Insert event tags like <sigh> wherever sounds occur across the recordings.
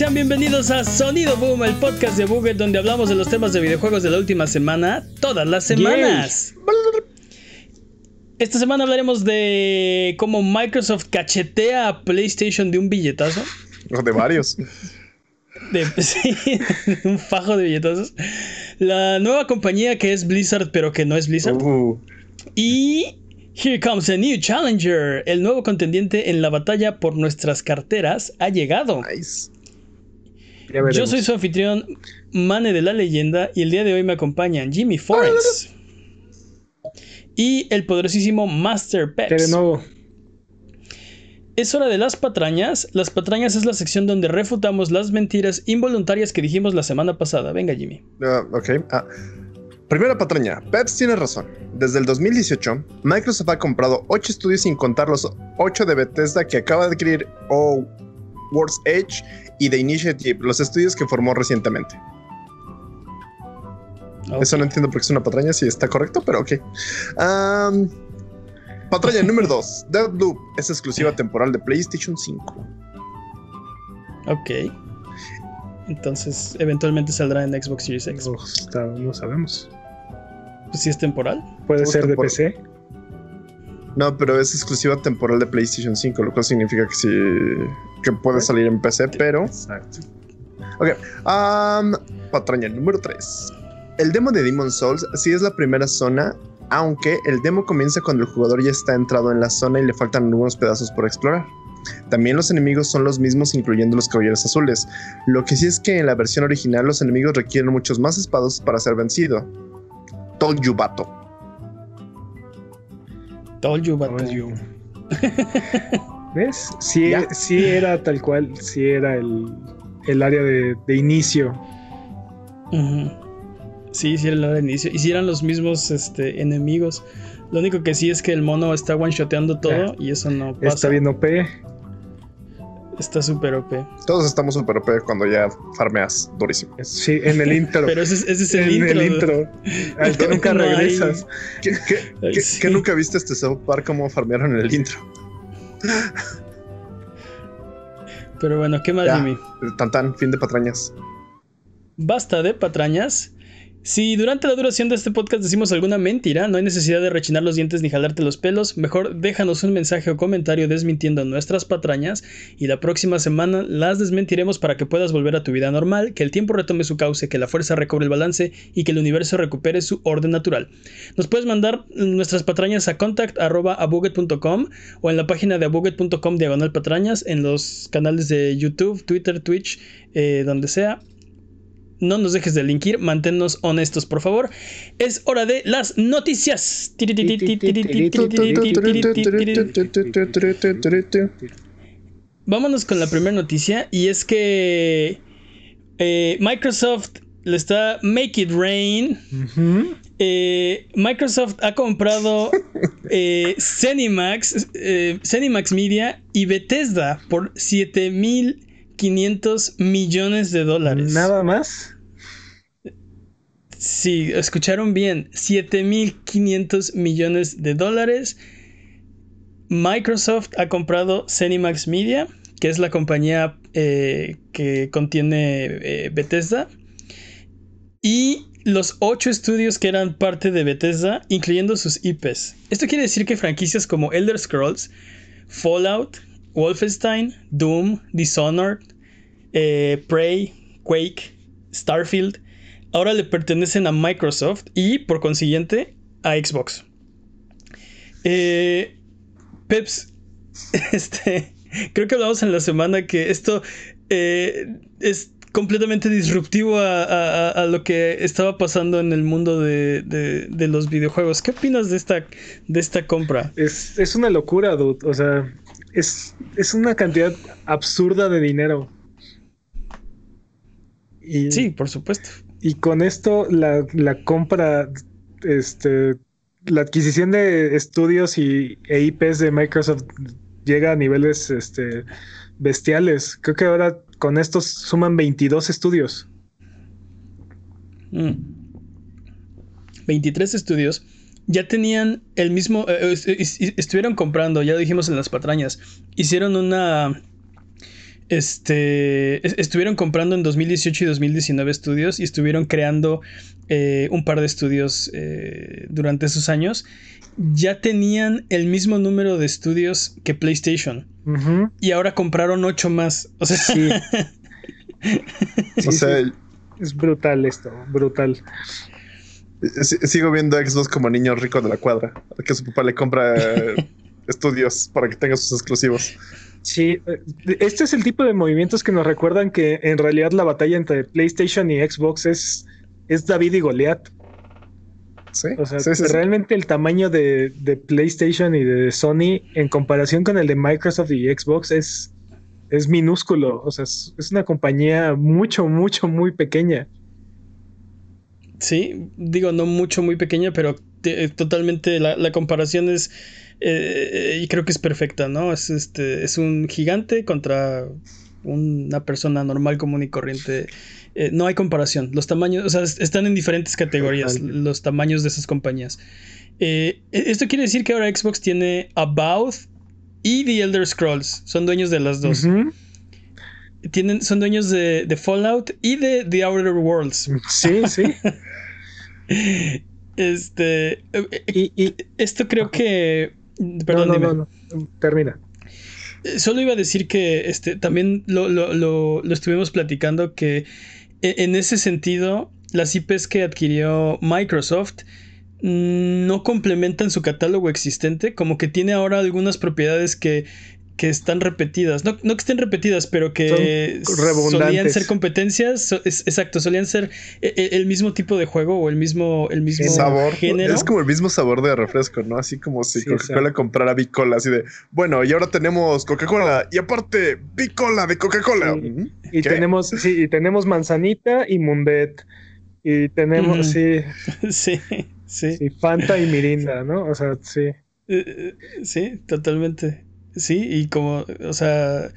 Sean bienvenidos a Sonido Boom, el podcast de Buget donde hablamos de los temas de videojuegos de la última semana, todas las semanas. Esta semana hablaremos de cómo Microsoft cachetea a PlayStation de un billetazo. O de varios. De, <laughs> sí, un fajo de billetazos. La nueva compañía que es Blizzard, pero que no es Blizzard. Uh, Y Here Comes a New Challenger. El nuevo contendiente en la batalla por nuestras carteras ha llegado. nice. Ya Yo soy su anfitrión, Mane de la Leyenda, y el día de hoy me acompañan Jimmy Forens y el poderosísimo Master Que de Peps. nuevo. Es hora de las patrañas. Las patrañas es la sección donde refutamos las mentiras involuntarias que dijimos la semana pasada. Venga, Jimmy. Ah, ok. ah. Primera patraña. Peps tiene razón. Desde el 2018, Microsoft ha comprado 8 estudios sin contar los 8 de Bethesda que acaba de adquirir o World's Edge y The Initiative, los estudios que formó recientemente. Eso no entiendo porque es una patraña, si está correcto, pero ok. Am, patraña número 2. Deathloop es exclusiva temporal de PlayStation 5. Ok. Entonces, eventualmente saldrá en Xbox Series X. No, está- no sabemos. Pues si es temporal. Puede Todo ser de. PC. No, pero es exclusiva temporal de PlayStation 5, lo cual significa que sí que puede salir en PC, pero Exacto. Ok. am, patraña número 3. El demo de Demon Souls sí es la primera zona, aunque el demo comienza cuando el jugador ya está entrado en la zona y le faltan algunos pedazos por explorar. También los enemigos son los mismos, incluyendo los caballeros azules. Lo que sí es que en la versión original los enemigos requieren muchos más espados para ser vencido. Vato. Told you. Told you. <laughs> ¿Ves? Sí, era tal cual, sí era el, el área de, de inicio. Sí, sí era la de inicio. Y si eran los mismos este, enemigos. Lo único que sí es que el mono está one-shoteando todo y eso no pasa. Está bien OP. Está súper OP. Todos estamos super OP cuando ya farmeas durísimo. Sí, en el intro. <laughs> Pero ese, es- ese es el en intro. el intro. Al que <laughs> nunca No hay- regresas. ¿Qué, qué- Ay, qué- sí. qué nunca viste este South Park cómo farmearon en el intro? Pero bueno, ¿qué más, Ya. Jimmy? Tan tan, fin de patrañas. Basta de patrañas. Si durante la duración de este podcast decimos alguna mentira, no hay necesidad de rechinar los dientes ni jalarte los pelos. Mejor déjanos un mensaje o comentario desmintiendo nuestras patrañas y la próxima semana las desmentiremos para que puedas volver a tu vida normal, que el tiempo retome su cauce, que la fuerza recobre el balance y que el universo recupere su orden natural. Nos puedes mandar nuestras patrañas a contact.abuget.com o en la página de abuget.com diagonal patrañas, en los canales de YouTube, Twitter, Twitch, eh, donde sea. No nos dejes de linkir, manténnos honestos, por favor. Es hora de las noticias. Vámonos con la primera noticia y es que eh, Microsoft le está Make It Rain. Eh, Microsoft ha comprado eh, Cenimax, eh, Cenimax Media y Bethesda por 7.500 millones de dólares. Nada más. Sí, escucharon bien. 7.500 millones de dólares. Microsoft ha comprado Cenimax Media, que es la compañía eh, que contiene eh, Bethesda. Y los ocho estudios que eran parte de Bethesda, incluyendo sus IPs. Esto quiere decir que franquicias como Elder Scrolls, Fallout, Wolfenstein, Doom, Dishonored, eh, Prey, Quake, Starfield, ahora le pertenecen a Microsoft y por consiguiente a Xbox. Eh, Peps, <laughs> este, creo que hablamos en la semana que esto eh, es completamente disruptivo a, a- a lo que estaba pasando en el mundo de, de- de los videojuegos. ¿Qué opinas de esta, de esta compra? Es, es una locura, dude. O sea, es, es una cantidad absurda de dinero. Y, Sí, por supuesto. Y con esto la, compra, este, la adquisición de estudios y e IPs de Microsoft llega a niveles este, bestiales. Creo que ahora con estos suman 22 estudios. Mm. 23 estudios ya tenían el mismo. eh, est- estuvieron comprando, ya lo dijimos en las patrañas. Hicieron una. Este, estuvieron comprando en 2018 y 2019 estudios y estuvieron creando eh, un par de estudios eh, durante esos años. Ya tenían el mismo número de estudios que PlayStation. Y ahora compraron ocho más. O sea, sí. <laughs> es brutal esto, brutal. Sigo viendo a Xbox como niño rico de la cuadra, que su papá le compra <laughs> estudios para que tenga sus exclusivos. Sí, eh, este es el tipo de movimientos que nos recuerdan que en realidad la batalla entre PlayStation y Xbox es, es David y Goliat. Sí, o sea, realmente el tamaño de, PlayStation y de Sony en comparación con el de Microsoft y Xbox es, es minúsculo. O sea, es, una compañía mucho, mucho, muy pequeña. Sí, digo, no mucho, muy pequeña, pero eh, totalmente la comparación es eh, y creo que es perfecta, ¿no? Es, este, es un gigante contra una persona normal, común y corriente. Eh, no hay comparación. Los tamaños, o sea, están en diferentes categorías los tamaños de esas compañías. Eh, e, esto quiere decir que ahora Xbox tiene About y The Elder Scrolls. Son dueños de las dos. Tienen, son dueños de, Fallout y de The Outer Worlds. Sí, sí. <laughs> este. y, esto creo que Perdón, no, no, no, termina. Eh, solo iba a decir que este, también lo, estuvimos platicando que e, en ese sentido las IPs que adquirió Microsoft mm, no complementan su catálogo existente, como que tiene ahora algunas propiedades que que están repetidas. No, no que estén repetidas, pero que solían ser competencias. exacto, solían ser e, e, el, mismo tipo de juego o el mismo, el mismo sabor. Género. Es como el mismo sabor de refresco, ¿no? Así como si Coca-Cola comprara Bicola, así de bueno, y ahora tenemos Coca-Cola y aparte Bicola de Coca-Cola. Y tenemos, sí, y tenemos manzanita y Mundet. Y tenemos, <laughs> sí. sí. Sí. Fanta y Mirinda, ¿no? O sea, sí. Eh, eh, sí, totalmente. Sí, y como, o sea,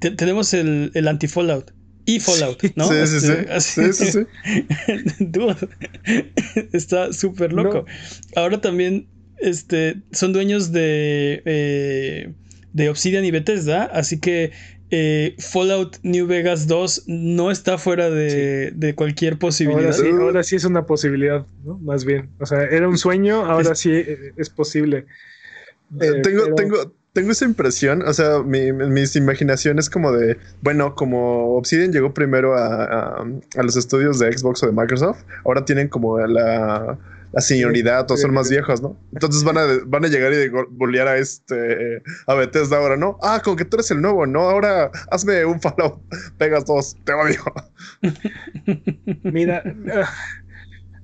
tenemos el, el anti-Fallout y Fallout, ¿no? Sí, sí, sí. Este, sí, sí, <laughs> <laughs> está súper loco. Ahora también este, son dueños de, eh, de Obsidian y Bethesda, así que eh, Fallout New Vegas 2 no está fuera de, de cualquier posibilidad. Ahora sí, ahora sí, es una posibilidad, ¿no? Más bien. O sea, era un sueño, ahora sí eh, es posible. tengo, tengo, tengo esa impresión, o sea, mis imaginaciones como de, bueno, como Obsidian llegó primero a, los estudios de Xbox o de Microsoft, ahora tienen como la, la señoridad o son más viejos, ¿no? Entonces van a, van a llegar y bolear a este, a Bethesda ahora, ¿no? Ah, con que tú eres el nuevo, ¿no? Ahora hazme un Fallout, pegas dos, te odio. <laughs> Mira,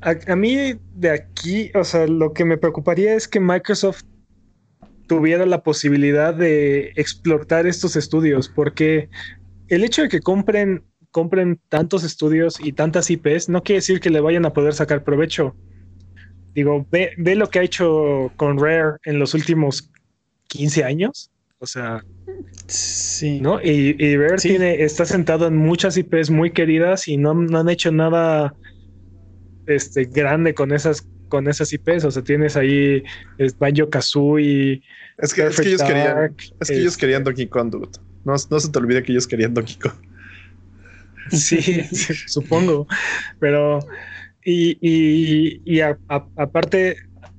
a, a mí de aquí, o sea, lo que me preocuparía es que Microsoft tuviera la posibilidad de explotar estos estudios, porque el hecho de que compren, compren tantos estudios y tantas IPs no quiere decir que le vayan a poder sacar provecho. Digo, ve, lo que ha hecho con Rare en los últimos 15 años. O sea, sí. ¿no? Y, Rare tiene, está sentado en muchas IPs muy queridas y no, no han hecho nada este, grande con esas con esas IPs. O sea, tienes ahí Banjo Kazooie. Es que, es que ellos querían. Es que ellos este querían Donkey Kong, No, no se te olvide que ellos querían Donkey Kong. <laughs> <laughs> Sí, supongo. Pero. Y, y, aparte,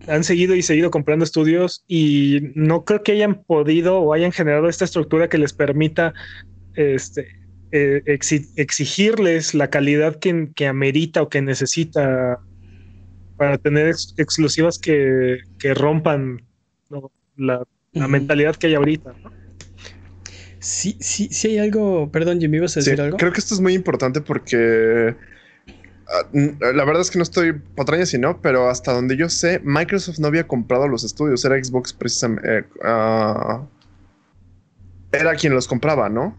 han seguido y seguido comprando estudios y no creo que hayan podido o hayan generado esta estructura que les permita este, eh, exigirles la calidad que, que, amerita o que necesita para tener exclusivas que, rompan la, mentalidad que hay ahorita. Sí, sí, sí hay algo. Perdón, Jimmy, ¿ibas a decir algo? Creo que esto es muy importante porque. Ah, la verdad es que no estoy patraña si no, pero hasta donde yo sé, Microsoft no había comprado los estudios, era Xbox precisamente. Eh, ah, era quien los compraba, ¿no?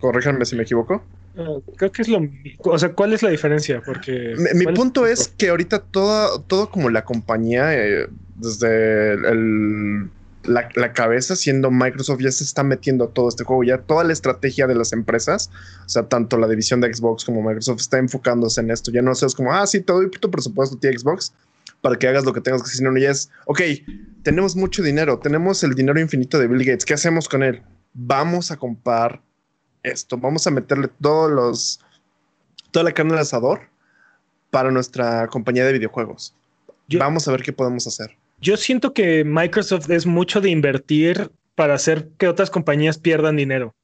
Corríjanme si me equivoco. Ah, creo que es lo O sea, ¿cuál es la diferencia? Porque. Mi, punto es, que ahorita todo, todo como la compañía, eh, desde el, la, cabeza, siendo Microsoft, ya se está metiendo todo este juego. Ya toda la estrategia de las empresas, o sea, tanto la división de Xbox como Microsoft está enfocándose en esto. Ya no es como, ah, sí, te doy tu presupuesto, tío Xbox, para que hagas lo que tengas que hacer. No, ya es, ok, tenemos mucho dinero, tenemos el dinero infinito de Bill Gates. ¿Qué hacemos con él? Vamos a comprar esto, vamos a meterle todos los, toda la carne al asador para nuestra compañía de videojuegos. vamos a ver qué podemos hacer. Yo siento que Microsoft es mucho de invertir para hacer que otras compañías pierdan dinero.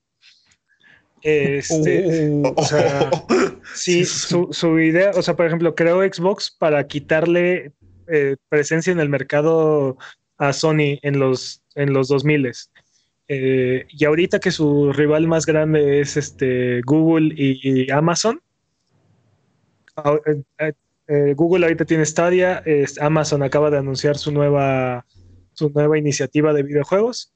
Este, oh. o sea, <laughs> sí, su, su, idea, o sea, por ejemplo, creo Xbox para quitarle eh, presencia en el mercado a Sony en los, en los 2000 eh, y ahorita que su rival más grande es este Google y, Amazon, eh, Google ahorita tiene Stadia, Amazon acaba de anunciar su nueva, su nueva iniciativa de videojuegos.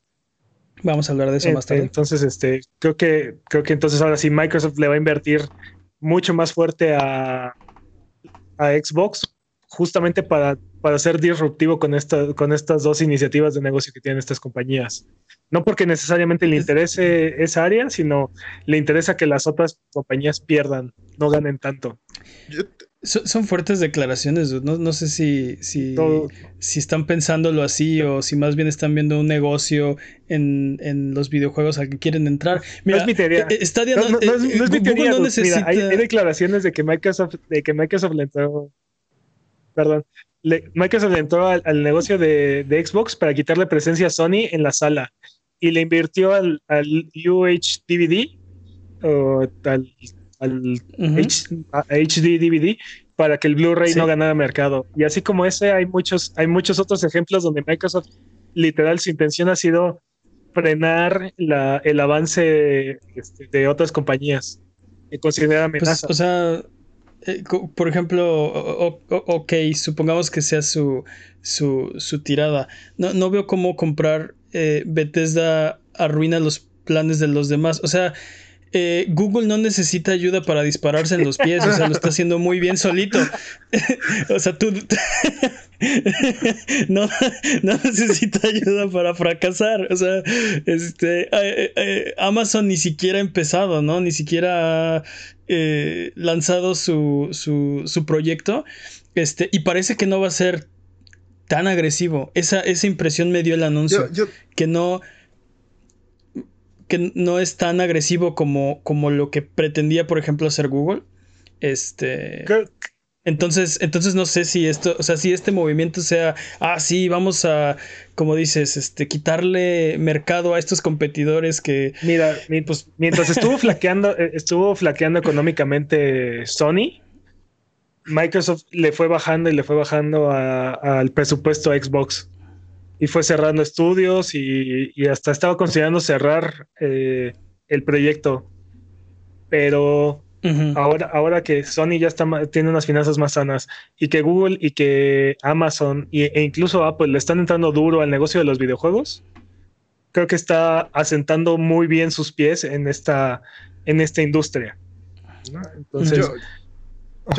Vamos a hablar de eso más tarde. Entonces, este, creo que, creo que entonces ahora sí Microsoft le va a invertir mucho más fuerte a, a Xbox justamente para, para ser disruptivo con, esta, con estas dos iniciativas de negocio que tienen estas compañías. No porque necesariamente le interese esa área, sino le interesa que las otras compañías pierdan, no ganen tanto. Son, fuertes declaraciones, no, sé si, si, si, están pensándolo así o si más bien están viendo un negocio en, los videojuegos al que quieren entrar. Mira, no es mi teoría. Eh, no, es, mi teoría. hay, declaraciones de que Microsoft, de que Microsoft le entró perdón, Microsoft entró al, negocio de, Xbox para quitarle presencia a Sony en la sala y le invirtió al, UH DVD o al, HD DVD para que el Blu-ray no ganara mercado. Y así como ese, hay muchos, hay muchos otros ejemplos donde Microsoft, literal, su intención ha sido frenar el avance este, de otras compañías que considera pues, amenaza. o sea, eh, por ejemplo, ok, supongamos que sea su, su, tirada. No, no, veo cómo comprar eh, Bethesda arruina los planes de los demás. O sea, eh, Google no necesita ayuda para dispararse en los pies, o sea, lo está haciendo muy bien solito. <laughs> o sea, tú <laughs> no, no, necesita ayuda para fracasar. O sea, este eh, Amazon ni siquiera ha empezado, ¿no? Ni siquiera ha lanzado su, su, proyecto. Este, y parece que no va a ser tan agresivo. Esa, esa impresión me dio el anuncio. Que no que no es tan agresivo como, como lo que pretendía, por ejemplo, hacer Google. Este. Entonces, entonces no sé si esto, o sea, si este movimiento sea, ah, sí, vamos a, como dices, este, quitarle mercado a estos competidores que. Mira, pues mientras estuvo <laughs> flaqueando, eh, estuvo flaqueando económicamente Sony, Microsoft le fue bajando y le fue bajando al presupuesto a Xbox y fue cerrando estudios y, hasta estaba considerando cerrar eh, el proyecto. Pero ahora, ahora que Sony ya está, tiene unas finanzas más sanas y que Google y que Amazon e incluso Apple le están entrando duro al negocio de los videojuegos, creo que está asentando muy bien sus pies en esta, en esta industria. Entonces, yo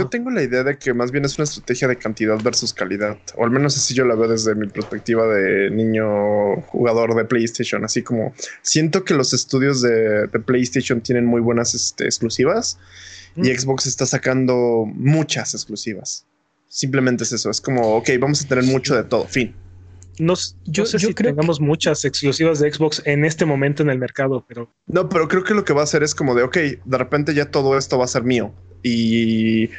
tengo la idea de que más bien es una estrategia de cantidad versus calidad, o al menos así yo la veo desde mi perspectiva de niño jugador de PlayStation, así como siento que los estudios de, PlayStation tienen muy buenas este, exclusivas y mm. Xbox está sacando muchas exclusivas. Simplemente es eso, es como, ok, vamos a tener mucho de todo, fin. No, yo, sé si tengamos muchas exclusivas de Xbox en este momento en el mercado, pero... No, pero creo que lo que va a hacer es como de, ok, de repente ya todo esto va a ser mío y,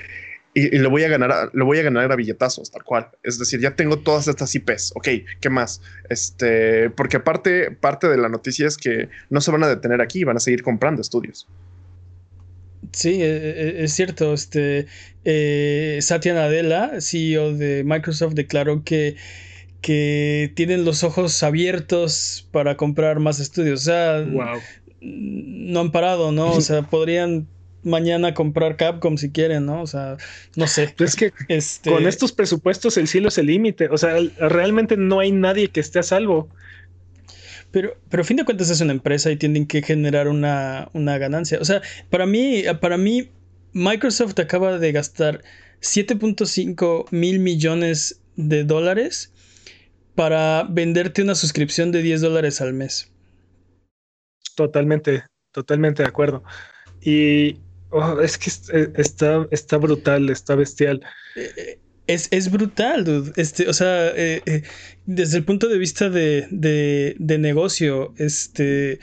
y, lo voy a ganar, lo voy a ganar a billetazos, tal cual. Es decir, ya tengo todas estas IPs. Ok, ¿qué más? Este, porque aparte, parte de la noticia es que no se van a detener aquí, van a seguir comprando estudios. Sí, e, e, es cierto. Este eh, Satya Nadella, CEO de Microsoft, declaró que, que tienen los ojos abiertos para comprar más estudios. O sea, no han parado, ¿no? O sea, podrían mañana comprar Capcom si quieren, ¿no? O sea, no sé. Es que este... con estos presupuestos el cielo es el límite. O sea, realmente no hay nadie que esté a salvo. Pero, pero a fin de cuentas es una empresa y tienen que generar una, una ganancia. O sea, para mí, para mí, Microsoft acaba de gastar 7.5 mil millones de dólares para venderte una suscripción de 10 dólares al mes. Totalmente, totalmente de acuerdo. Y Oh, es que eh, está, está brutal, está bestial. Eh, es, es brutal, dude. Este, o sea, eh, desde el punto de vista de, de, negocio, este.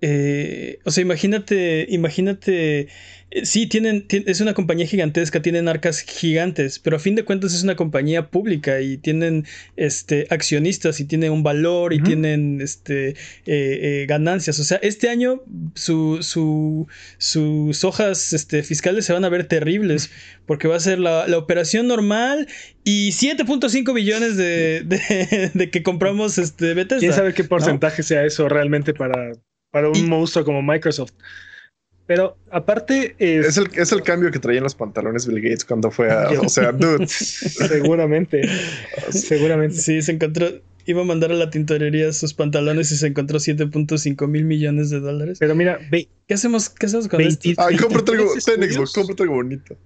Eh, o sea, imagínate, imagínate eh, sí, tienen, es una compañía gigantesca, tienen arcas gigantes, pero a fin de cuentas es una compañía pública y tienen este, accionistas y tienen un valor y tienen este, eh, ganancias. O sea, este año su, sus hojas este, fiscales se van a ver terribles <laughs> porque va a ser la, operación normal y 7.5 billones <laughs> de, que compramos este, Bethesda. ¿Quién sabe qué porcentaje sea eso realmente para, para un monstruo como Microsoft? Pero aparte es... Es el, cambio que traían los pantalones Bill Gates cuando fue a... <laughs> o sea, dude. <laughs> seguramente. <laughs> seguramente. Sí, se encontró... Iba a mandar a la tintorería sus pantalones y se encontró 7.5 mil millones de dólares. Pero mira, ve, ¿qué hacemos, qué hacemos con esto? Ah, cómprate algo, Xbox, cómprate algo bonito.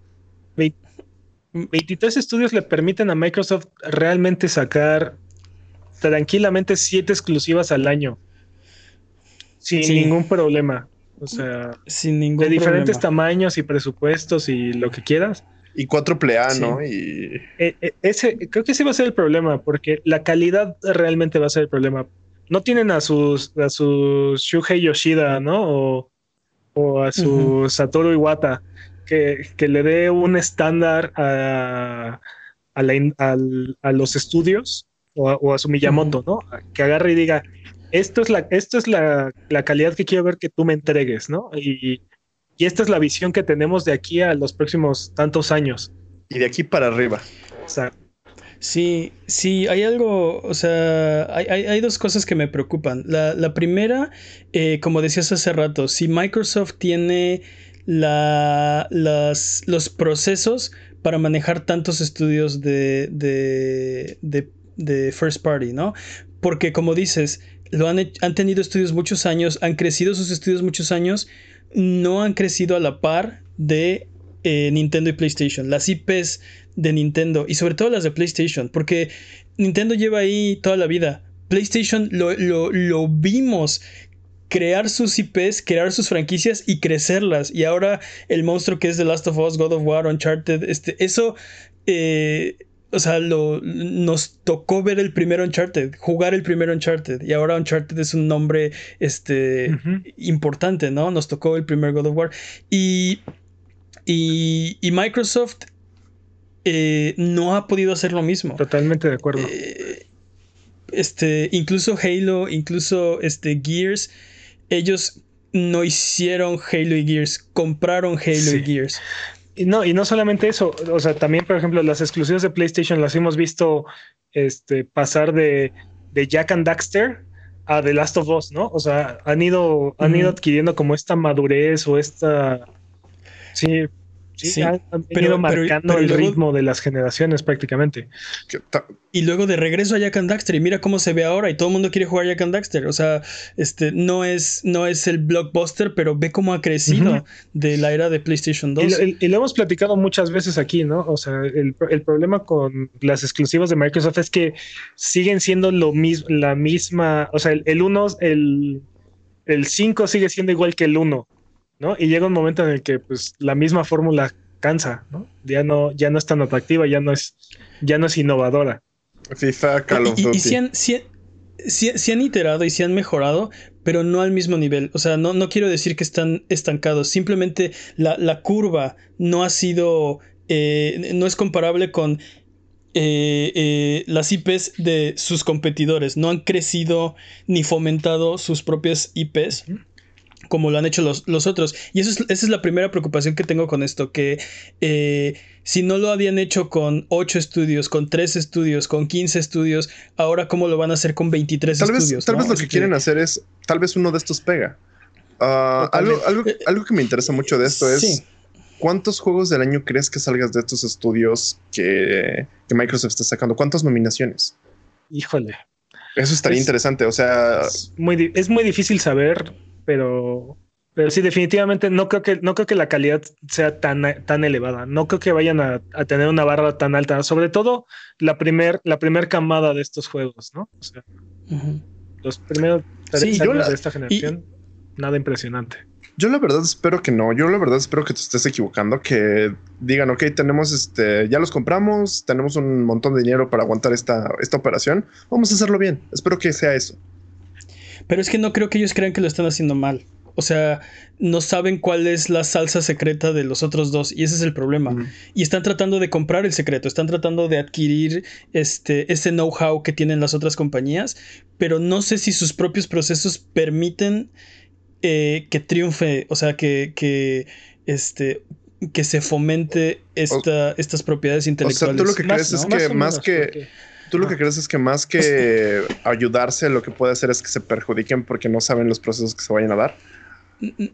23 estudios le permiten a Microsoft realmente sacar tranquilamente 7 exclusivas al año. Sin ningún problema. O sea, sin ningún de diferentes tamaños y presupuestos y lo que quieras. Y 4 A, ¿no? Y... E, e, ese, creo que ese va a ser el problema, porque la calidad realmente va a ser el problema. No tienen a sus, a sus Shuhei Yoshida, ¿no? O, a su Satoru Iwata, que, que, le dé un estándar a, a, los estudios o, a su Miyamoto, ¿no? Que agarre y diga, esto es la, esto es la, calidad que quiero ver que tú me entregues, ¿no? Y, esta es la visión que tenemos de aquí a los próximos tantos años. Y de aquí para arriba. Exacto. Sí, sí, hay algo, o sea, hay, dos cosas que me preocupan. La, primera, eh, como decías hace rato, si Microsoft tiene la, las, los procesos para manejar tantos estudios de, de, de, de first party, ¿no? Porque como dices, lo han, han tenido estudios muchos años, han crecido sus estudios muchos años, no han crecido a la par de eh, Nintendo y PlayStation. Las IPs de Nintendo y sobre todo las de PlayStation, porque Nintendo lleva ahí toda la vida. PlayStation lo, lo, vimos crear sus IPs, crear sus franquicias y crecerlas. Y ahora el monstruo que es The Last of Us, God of War, Uncharted, este, eso eh, o sea, lo, nos tocó ver el primer Uncharted, jugar el primer Uncharted, y ahora Uncharted es un nombre este, importante, ¿no? Nos tocó el primer God of War. Y, y, Microsoft eh, no ha podido hacer lo mismo. Totalmente de acuerdo. Eh, este, incluso Halo, incluso este, Gears, ellos no hicieron Halo y Gears, compraron Halo y Gears. Y no, y no solamente eso, o sea, también, por ejemplo, las exclusivas de PlayStation las hemos visto este, pasar de, de Jack and Daxter a The Last of Us, ¿no? O sea, han ido, han ido adquiriendo como esta madurez o esta. Sí, Sí, han, ido marcando el ritmo de las generaciones prácticamente. Y luego de regreso a Jack and Daxter y mira cómo se ve ahora y todo el mundo quiere jugar Jack and Daxter. O sea, este no es, no es el blockbuster, pero ve cómo ha crecido de la era de PlayStation 2. Y lo, hemos platicado muchas veces aquí, ¿no? O sea, el, problema con las exclusivas de Microsoft es que siguen siendo lo mismo, la misma, o sea, el 1, el, el 5 sigue siendo igual que el 1. ¿No? Y llega un momento en el que pues la misma fórmula cansa, ¿no? Ya no, ya no es tan atractiva, ya no es, ya no es innovadora. Call of Duty. Y, si, han, si, han, iterado y si han mejorado, pero no al mismo nivel. O sea, no, no quiero decir que están estancados, simplemente la, curva no ha sido, eh, no es comparable con eh, eh, las IPs de sus competidores. No han crecido ni fomentado sus propias IPs como lo han hecho los, otros. Y eso es, esa es la primera preocupación que tengo con esto, que eh, si no lo habían hecho con 8 estudios, con 3 estudios, con 15 estudios, ahora cómo lo van a hacer con 23 tal estudios. Vez, tal vez lo que, quieren hacer es, tal vez uno de estos pega. Ah, algo, eh, algo, que me interesa mucho de esto es... ¿Cuántos juegos del año crees que salgas de estos estudios que, Microsoft está sacando? ¿Cuántas nominaciones? Híjole. Eso estaría interesante. O sea. muy, es muy difícil saber pero, pero sí, definitivamente no creo que, no creo que la calidad sea tan, tan elevada. No creo que vayan a, tener una barra tan alta. Sobre todo la primer, la primer camada de estos juegos, ¿no? O sea, los primeros sí, de esta generación, nada impresionante. Yo la verdad espero que no. Yo la verdad espero que te estés equivocando. Que digan, ok, tenemos este, ya los compramos, tenemos un montón de dinero para aguantar esta, esta operación. Vamos a hacerlo bien. Espero que sea eso. Pero es que no creo que ellos crean que lo están haciendo mal. O sea, no saben cuál es la salsa secreta de los otros dos y ese es el problema. Y están tratando de comprar el secreto, están tratando de adquirir este, ese know-how que tienen las otras compañías, pero no sé si sus propios procesos permiten eh, que triunfe, o sea, que, que, este, que se fomente esta, estas propiedades intelectuales. O sea, tú lo que crees es que más, que... Tú lo que crees es que más que <laughs> ayudarse, lo que puede hacer es que se perjudiquen porque no saben los procesos que se vayan a dar.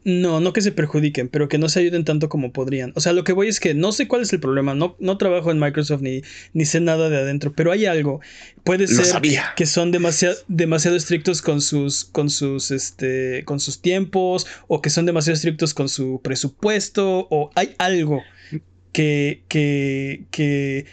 No, no que se perjudiquen, pero que no se ayuden tanto como podrían. O sea, lo que voy es que no sé cuál es el problema. No, no trabajo en Microsoft ni, ni sé nada de adentro, pero hay algo. Puede ser que son demasiado, demasiado estrictos con sus, con sus, este, con sus tiempos, o que son demasiado estrictos con su presupuesto, o hay algo que, que, que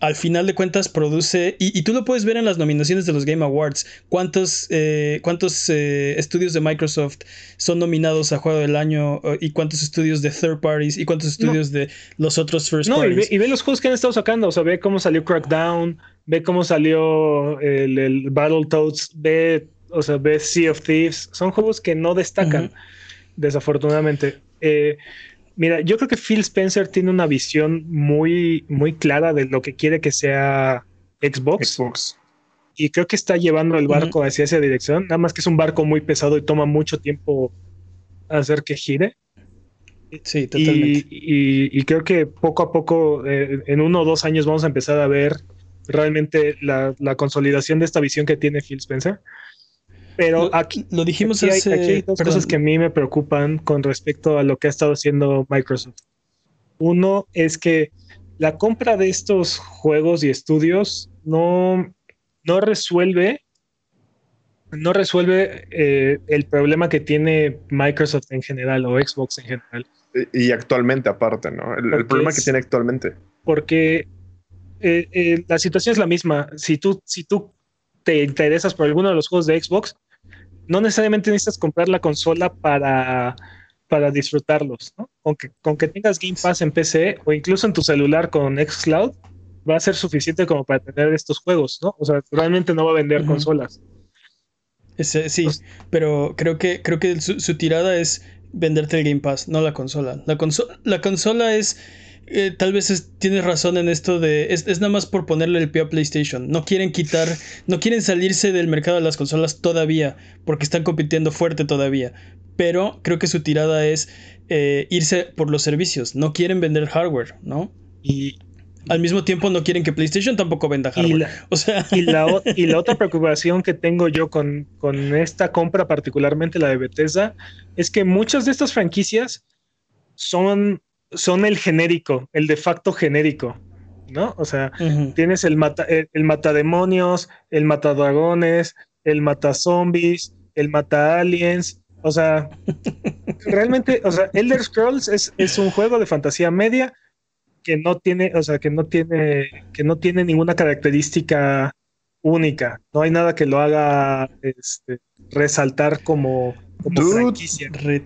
al final de cuentas produce, y, tú lo puedes ver en las nominaciones de los Game Awards, cuántos, eh, cuántos eh, estudios de Microsoft son nominados a Juego del Año eh, y cuántos estudios de third parties y cuántos estudios de los otros first parties. Y y ve, los juegos que han estado sacando, o sea, ve cómo salió Crackdown, ve cómo salió el, el Battletoads, ve, o sea, ve Sea of Thieves, son juegos que no destacan, desafortunadamente. Mira, yo creo que Phil Spencer tiene una visión muy, muy clara de lo que quiere que sea Xbox. Xbox. Y creo que está llevando el barco hacia esa dirección. Nada más que es un barco muy pesado y toma mucho tiempo hacer que gire. Sí, totalmente. Y, creo que poco a poco, eh, en uno o dos años, vamos a empezar a ver realmente la, la consolidación de esta visión que tiene Phil Spencer. Pero aquí lo dijimos aquí hay, dos cosas que a mí me preocupan con respecto a lo que ha estado haciendo Microsoft. Uno es que la compra de estos juegos y estudios no, no resuelve no resuelve eh, el problema que tiene Microsoft en general o Xbox en general. Y, actualmente aparte, ¿no? El, problema que tiene actualmente. Porque eh, eh, la situación es la misma. Si tú, si tú te interesas por alguno de los juegos de Xbox, no necesariamente necesitas comprar la consola para, para disfrutarlos, ¿no? Con que, con que tengas Game Pass en PC o incluso en tu celular con Xcloud, va a ser suficiente como para tener estos juegos, ¿no? O sea, realmente no va a vender consolas. sí, pues pero creo que, creo que su, tirada es venderte el Game Pass, no la consola. La, la consola es eh, tal vez tienes razón en esto de. Es, nada más por ponerle el pie a PlayStation. No quieren quitar. No quieren salirse del mercado de las consolas todavía. Porque están compitiendo fuerte todavía. Pero creo que su tirada es eh, irse por los servicios. No quieren vender hardware, ¿no? Y. Al mismo tiempo no quieren que PlayStation tampoco venda hardware. Y la, <laughs> o sea... y la, y la otra preocupación que tengo yo con, con esta compra, particularmente la de Bethesda, es que muchas de estas franquicias son son el genérico, el de facto genérico, ¿no? O sea, tienes el mata, el, matademonios, el matadragones, el mata zombies, el mata aliens. O sea, <laughs> realmente, o sea, Elder Scrolls es, es, un juego de fantasía media que no tiene, o sea, que no tiene, que no tiene ninguna característica única. No hay nada que lo haga este, resaltar como, como franquicia. ¿Qué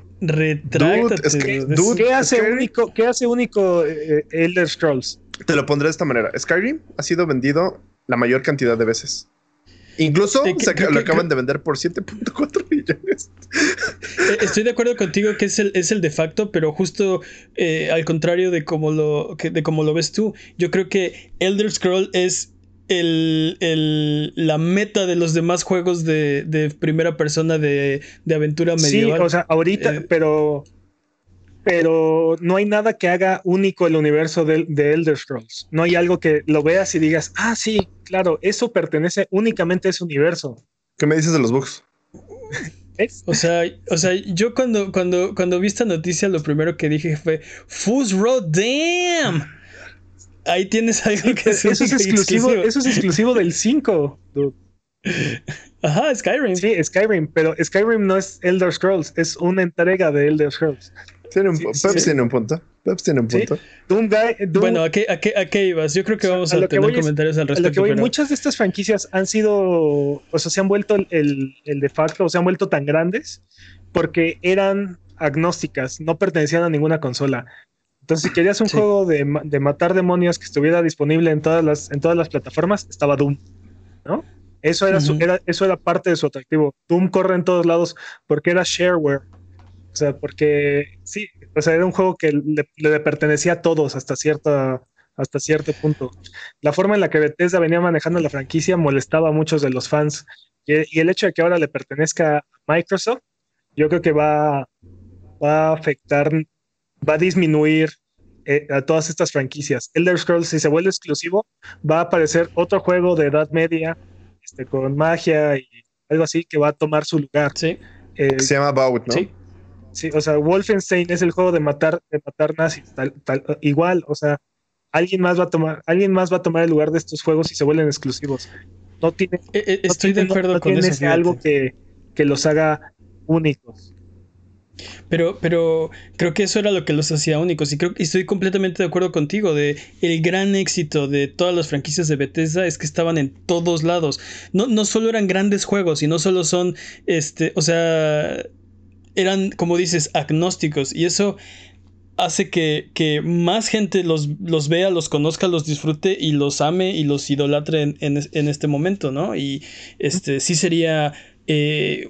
hace único, ¿qué hace único eh, Elder Scrolls? Te lo pondré de esta manera. Skyrim ha sido vendido la mayor cantidad de veces. Incluso lo acaban de vender por 7.4 <laughs> millones. Eh, estoy de acuerdo contigo que es el, es el de facto, pero justo eh, al contrario de como, lo, de como lo ves tú, yo creo que Elder Scroll es el, la meta de los demás juegos de, primera persona de, aventura medieval. Sí, o sea, ahorita, eh, pero. Pero no hay nada que haga único el universo de, Elder Scrolls. No hay algo que lo veas y digas, ah, sí, claro, eso pertenece únicamente a ese universo. ¿Qué me dices de los bugs? O sea, o sea, yo cuando, cuando, cuando vi esta noticia, lo primero que dije fue Fuzz Road, damn. Ahí tienes <laughs> algo que eso es exclusivo, Eso es exclusivo del 5. <laughs> Ajá, Skyrim. Sí, Skyrim, pero Skyrim no es Elder Scrolls, es una entrega de Elder Scrolls. Tiene un, Peps tiene un punto. Peps tiene un punto. Bueno, ¿a qué, a, qué, ibas? Yo creo que vamos a, tener comentarios al respecto. Muchas de estas franquicias han sido, o sea, se han vuelto el, el de facto, o se han vuelto tan grandes porque eran agnósticas, no pertenecían a ninguna consola. Entonces, si querías un juego de, matar demonios que estuviera disponible en todas las, en todas las plataformas, estaba Doom, ¿no? Eso era, su, Ujú. era, eso era parte de su atractivo. Doom corre en todos lados porque era shareware. O sea, porque sí, o sea, era un juego que le, le pertenecía a todos hasta cierta hasta cierto punto. La forma en la que Bethesda venía manejando la franquicia molestaba a muchos de los fans. Y, y el hecho de que ahora le pertenezca a Microsoft, yo creo que va, va a afectar, va a disminuir eh, a todas estas franquicias. Elder Scrolls, si se vuelve exclusivo, va a aparecer otro juego de Edad Media este, con magia y algo así que va a tomar su lugar. Sí, Eh, Se llama About, ¿no? sí. Sí, o sea, Wolfenstein es el juego de matar, de matar nazis, tal, tal, igual, o sea, alguien más va a tomar, alguien más va a tomar el lugar de estos juegos y se vuelven exclusivos. No tiene, Eh, eh, no Estoy de tiene- acuerdo no con tiene eso. algo que, que los haga únicos. Pero, pero creo que eso era lo que los hacía únicos. Y creo que estoy completamente de acuerdo contigo. De el gran éxito de todas las franquicias de Bethesda es que estaban en todos lados. No, no solo eran grandes juegos, y no solo son. Este. O sea. Eran, como dices, agnósticos. Y eso hace que, que más gente los, los vea, los conozca, los disfrute y los ame y los idolatre en, en en este momento, ¿no? Y este sí sería eh,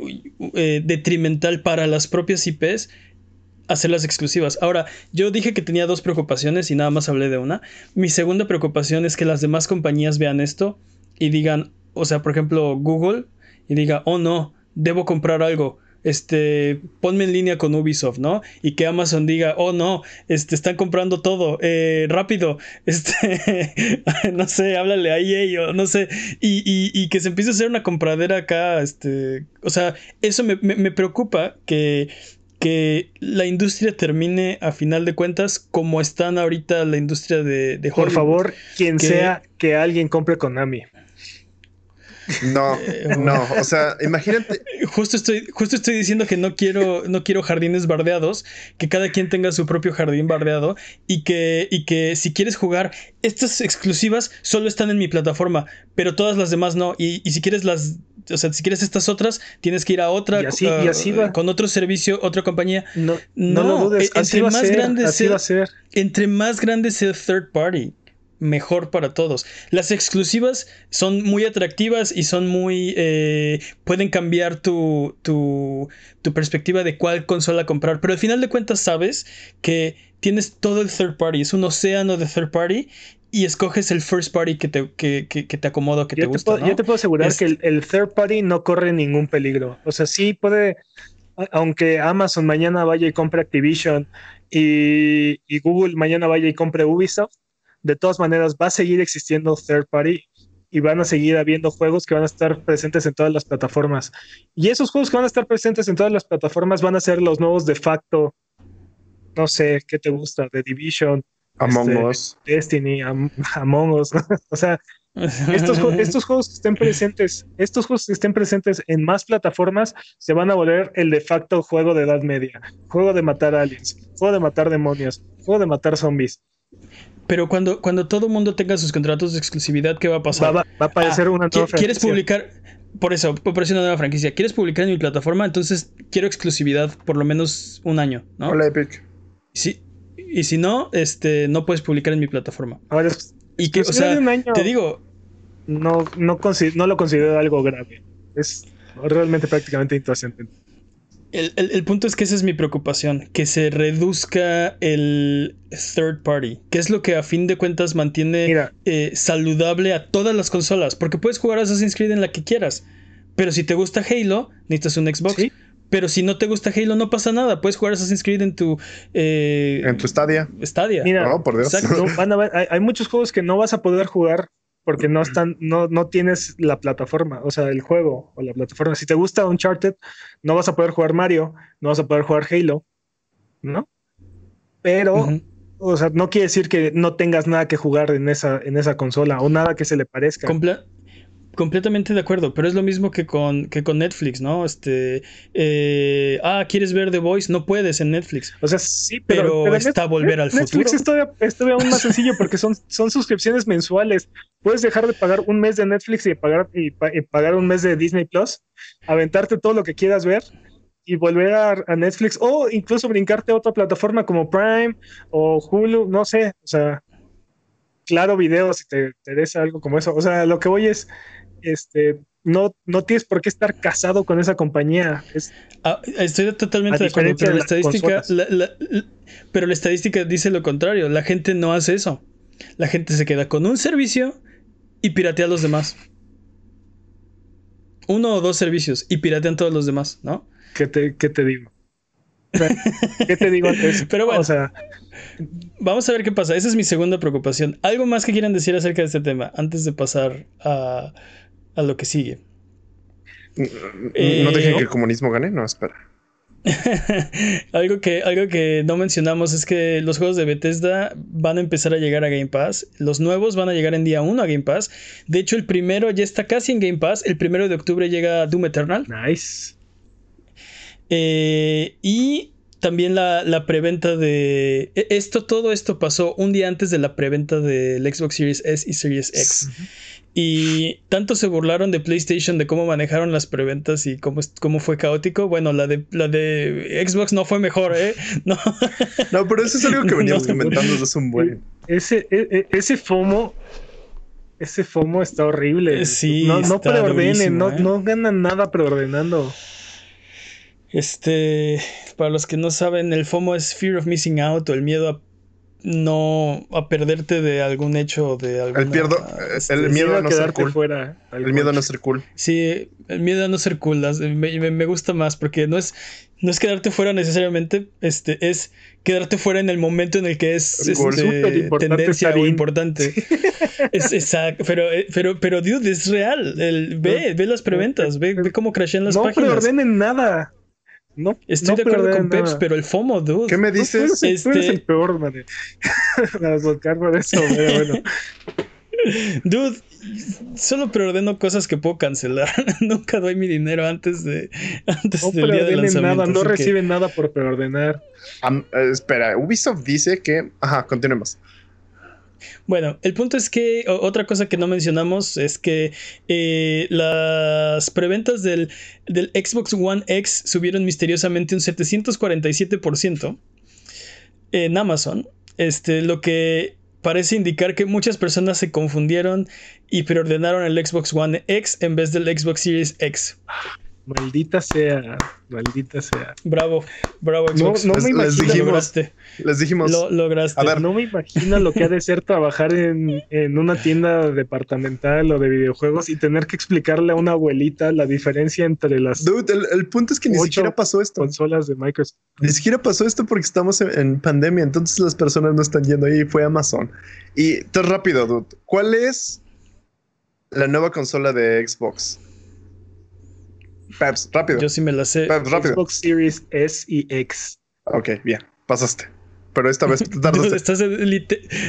eh, detrimental para las propias IPs hacerlas exclusivas. Ahora, yo dije que tenía dos preocupaciones y nada más hablé de una. Mi segunda preocupación es que las demás compañías vean esto y digan, o sea, por ejemplo, Google y diga, oh no, debo comprar algo. Este, ponme en línea con Ubisoft, ¿no? Y que Amazon diga, oh no, este, están comprando todo, eh, rápido, <laughs> este, no sé, háblale a EA o no sé, y, y, y que se empiece a hacer una compradera acá, este, o sea, eso me, me, me preocupa que, que la industria termine a final de cuentas como están ahorita la industria de, de Por favor, quien que- sea que alguien compre Konami. No, Eh, no, o sea, imagínate, Justo estoy, justo estoy diciendo que no quiero, no quiero jardines bardeados, que cada quien tenga su propio jardín bardeado y que, y que si quieres jugar, estas exclusivas solo están en mi plataforma, pero todas las demás no. Y, y si quieres las, o sea, si quieres estas otras, tienes que ir a otra, Y así- y así va. con otro servicio, otra compañía. No, no, No, lo dudes, e- así entre va a más ser, grande así sea- va a ser. Entre más grande sea el third party, mejor para todos. Las exclusivas son muy atractivas y son muy... eh, pueden cambiar tu, tu, tu perspectiva de cuál consola comprar, pero al final de cuentas sabes que tienes todo el third party, es un océano de third party y escoges el first party que te, que, que- que te acomoda, que Yo te te, gusta. puedo, ¿no? yo te puedo asegurar que el, el third party no corre ningún peligro. O sea, sí puede, aunque Amazon mañana vaya y compre Activision y, y Google mañana vaya y compre Ubisoft, de todas maneras va a seguir existiendo third party y van a seguir habiendo juegos que van a estar presentes en todas las plataformas. Y esos juegos que van a estar presentes en todas las plataformas van a ser los nuevos de facto. No sé, ¿qué te gusta? The Division, Among Este, Us. Destiny, Am- Among Us. o sea, estos, estos juegos que estén presentes, estos juegos que estén presentes en más plataformas se van a volver el de facto juego de edad media, juego de matar aliens, juego de matar demonios, juego de matar zombies. Pero cuando, cuando todo el mundo tenga sus contratos de exclusividad, ¿qué va a pasar? va- va a aparecer Ah, una nueva ¿Quieres publicar? Por eso, aparece una nueva franquicia. ¿Quieres publicar en mi plataforma? Entonces quiero exclusividad por lo menos un año, ¿no? Hola, Epic. Si, y si no, este, no puedes publicar en mi plataforma. Ahora, Y que, o sea, te digo, no, no, no lo considero algo grave. Es realmente prácticamente intrascendente. El, el- el punto es que esa es mi preocupación, que se reduzca el third party, que es lo que a fin de cuentas mantiene Mira, eh, saludable a todas las consolas, porque puedes jugar Assassin's Creed en la que quieras, pero si te gusta Halo, necesitas un Xbox. sí, Pero si no te gusta Halo, no pasa nada. Puedes jugar Assassin's Creed en tu eh, En tu Stadia. Stadia. mira, Oh, por Dios. Exacto. no, van a ver- hay, hay muchos juegos que no vas a poder jugar porque no están, no, no tienes la plataforma, o sea, el juego o la plataforma. Si te gusta Uncharted, no vas a poder jugar Mario, no vas a poder jugar Halo, ¿no? Pero, o sea, no quiere decir que no tengas nada que jugar en esa, en esa consola o nada que se le parezca. Comple- completamente de acuerdo, pero es lo mismo que con, que con Netflix, ¿no? Este, eh, ah, ¿quieres ver The Voice? No puedes en Netflix. O sea, sí, Pero pero, está Volver al Netflix Futuro. es todavía, es todavía aún más <laughs> sencillo porque son, son suscripciones mensuales. Puedes dejar de pagar un mes de Netflix y pagar, y, pa- y pagar un mes de Disney Plus, aventarte todo lo que quieras ver y volver a, a Netflix o incluso brincarte a otra plataforma como Prime o Hulu, no sé, o sea, claro, video si te interesa algo como eso. O sea, lo que voy es, este, no, no tienes por qué estar casado con esa compañía. Ah, estoy totalmente de acuerdo, pero la, estadística, pero la estadística dice lo contrario. La gente no hace eso. La gente se queda con un servicio y piratea a los demás. Uno o dos servicios y piratean todos los demás, ¿no? ¿Qué te, qué te digo? ¿Qué te digo antes? <laughs> Pero bueno, vamos a ver qué pasa. Esa es mi segunda preocupación. ¿Algo más que quieran decir acerca de este tema antes de pasar a, a lo que sigue? ¿No eh, dejen que el comunismo gane? No, espera. <laughs> algo, que, algo que no mencionamos es que los juegos de Bethesda van a empezar a llegar a Game Pass. Los nuevos van a llegar en día 1 a Game Pass. De hecho, el primero ya está casi en Game Pass. El primero de octubre llega Doom Eternal. Nice. Eh, y también la, preventa de... E, esto, todo esto pasó un día antes de la preventa del Xbox Series S y Series X. Y tanto se burlaron de PlayStation de cómo manejaron las preventas y cómo, cómo fue caótico. Bueno, la de, la de Xbox no fue mejor, ¿eh? <laughs> No, no pero eso es algo que <laughs> veníamos comentando desde un buen. Ese, e, e, ese FOMO. Ese FOMO está horrible. Sí, no, no preordenen, no, ¿eh? no ganan nada preordenando. Este, para los que no saben, el FOMO es Fear of Missing Out o el miedo a no a perderte de algún hecho de algún el, pierdo, el miedo a no ser cool. fuera, el miedo a no ser cool. Sí el miedo a no ser cool me, gusta más porque no es no es quedarte fuera necesariamente este es quedarte fuera en el momento en el que es este, tendencia o importante. <laughs> Es, exacto pero eh, pero pero dude es real el, ve ve las preventas ve, ve cómo crashean las páginas. no preordenen nada no, Estoy de acuerdo con Peps, pero el FOMO, dude. ¿Qué me dices? este... eres el peor, man. <laughs> Para volcar por eso, bueno. <laughs> Dude, solo preordeno cosas que puedo cancelar. <laughs> Nunca doy mi dinero antes de antes no del día de lanzamiento. Nada, no reciben nada por preordenar. Eh, espera, Ubisoft dice que, ajá, continuemos. Bueno, el punto es que otra cosa que no mencionamos es que eh, las preventas del, del, Xbox One X subieron misteriosamente un 747% en Amazon. Este, lo que parece indicar que muchas personas se confundieron y preordenaron el Xbox One X en vez del Xbox Series X. Maldita sea, maldita sea. Bravo, bravo Xbox. No, me imagino, les dijimos, les dijimos. Lo lograste. A ver, no me imagino lo que ha de ser trabajar en, en, una tienda departamental o de videojuegos y tener que explicarle a una abuelita la diferencia entre las. Dude, el, punto es que ni siquiera pasó esto. Consolas de Microsoft. Ni siquiera pasó esto porque estamos en, pandemia, entonces las personas no están yendo ahí. Fue Amazon. Y te rápido, dude. ¿Cuál es la nueva consola de Xbox? Peps, rápido. Yo sí me la sé. rápido. Xbox Series S y X. Ok, bien, pasaste. Pero esta vez <laughs> tardaste. Estás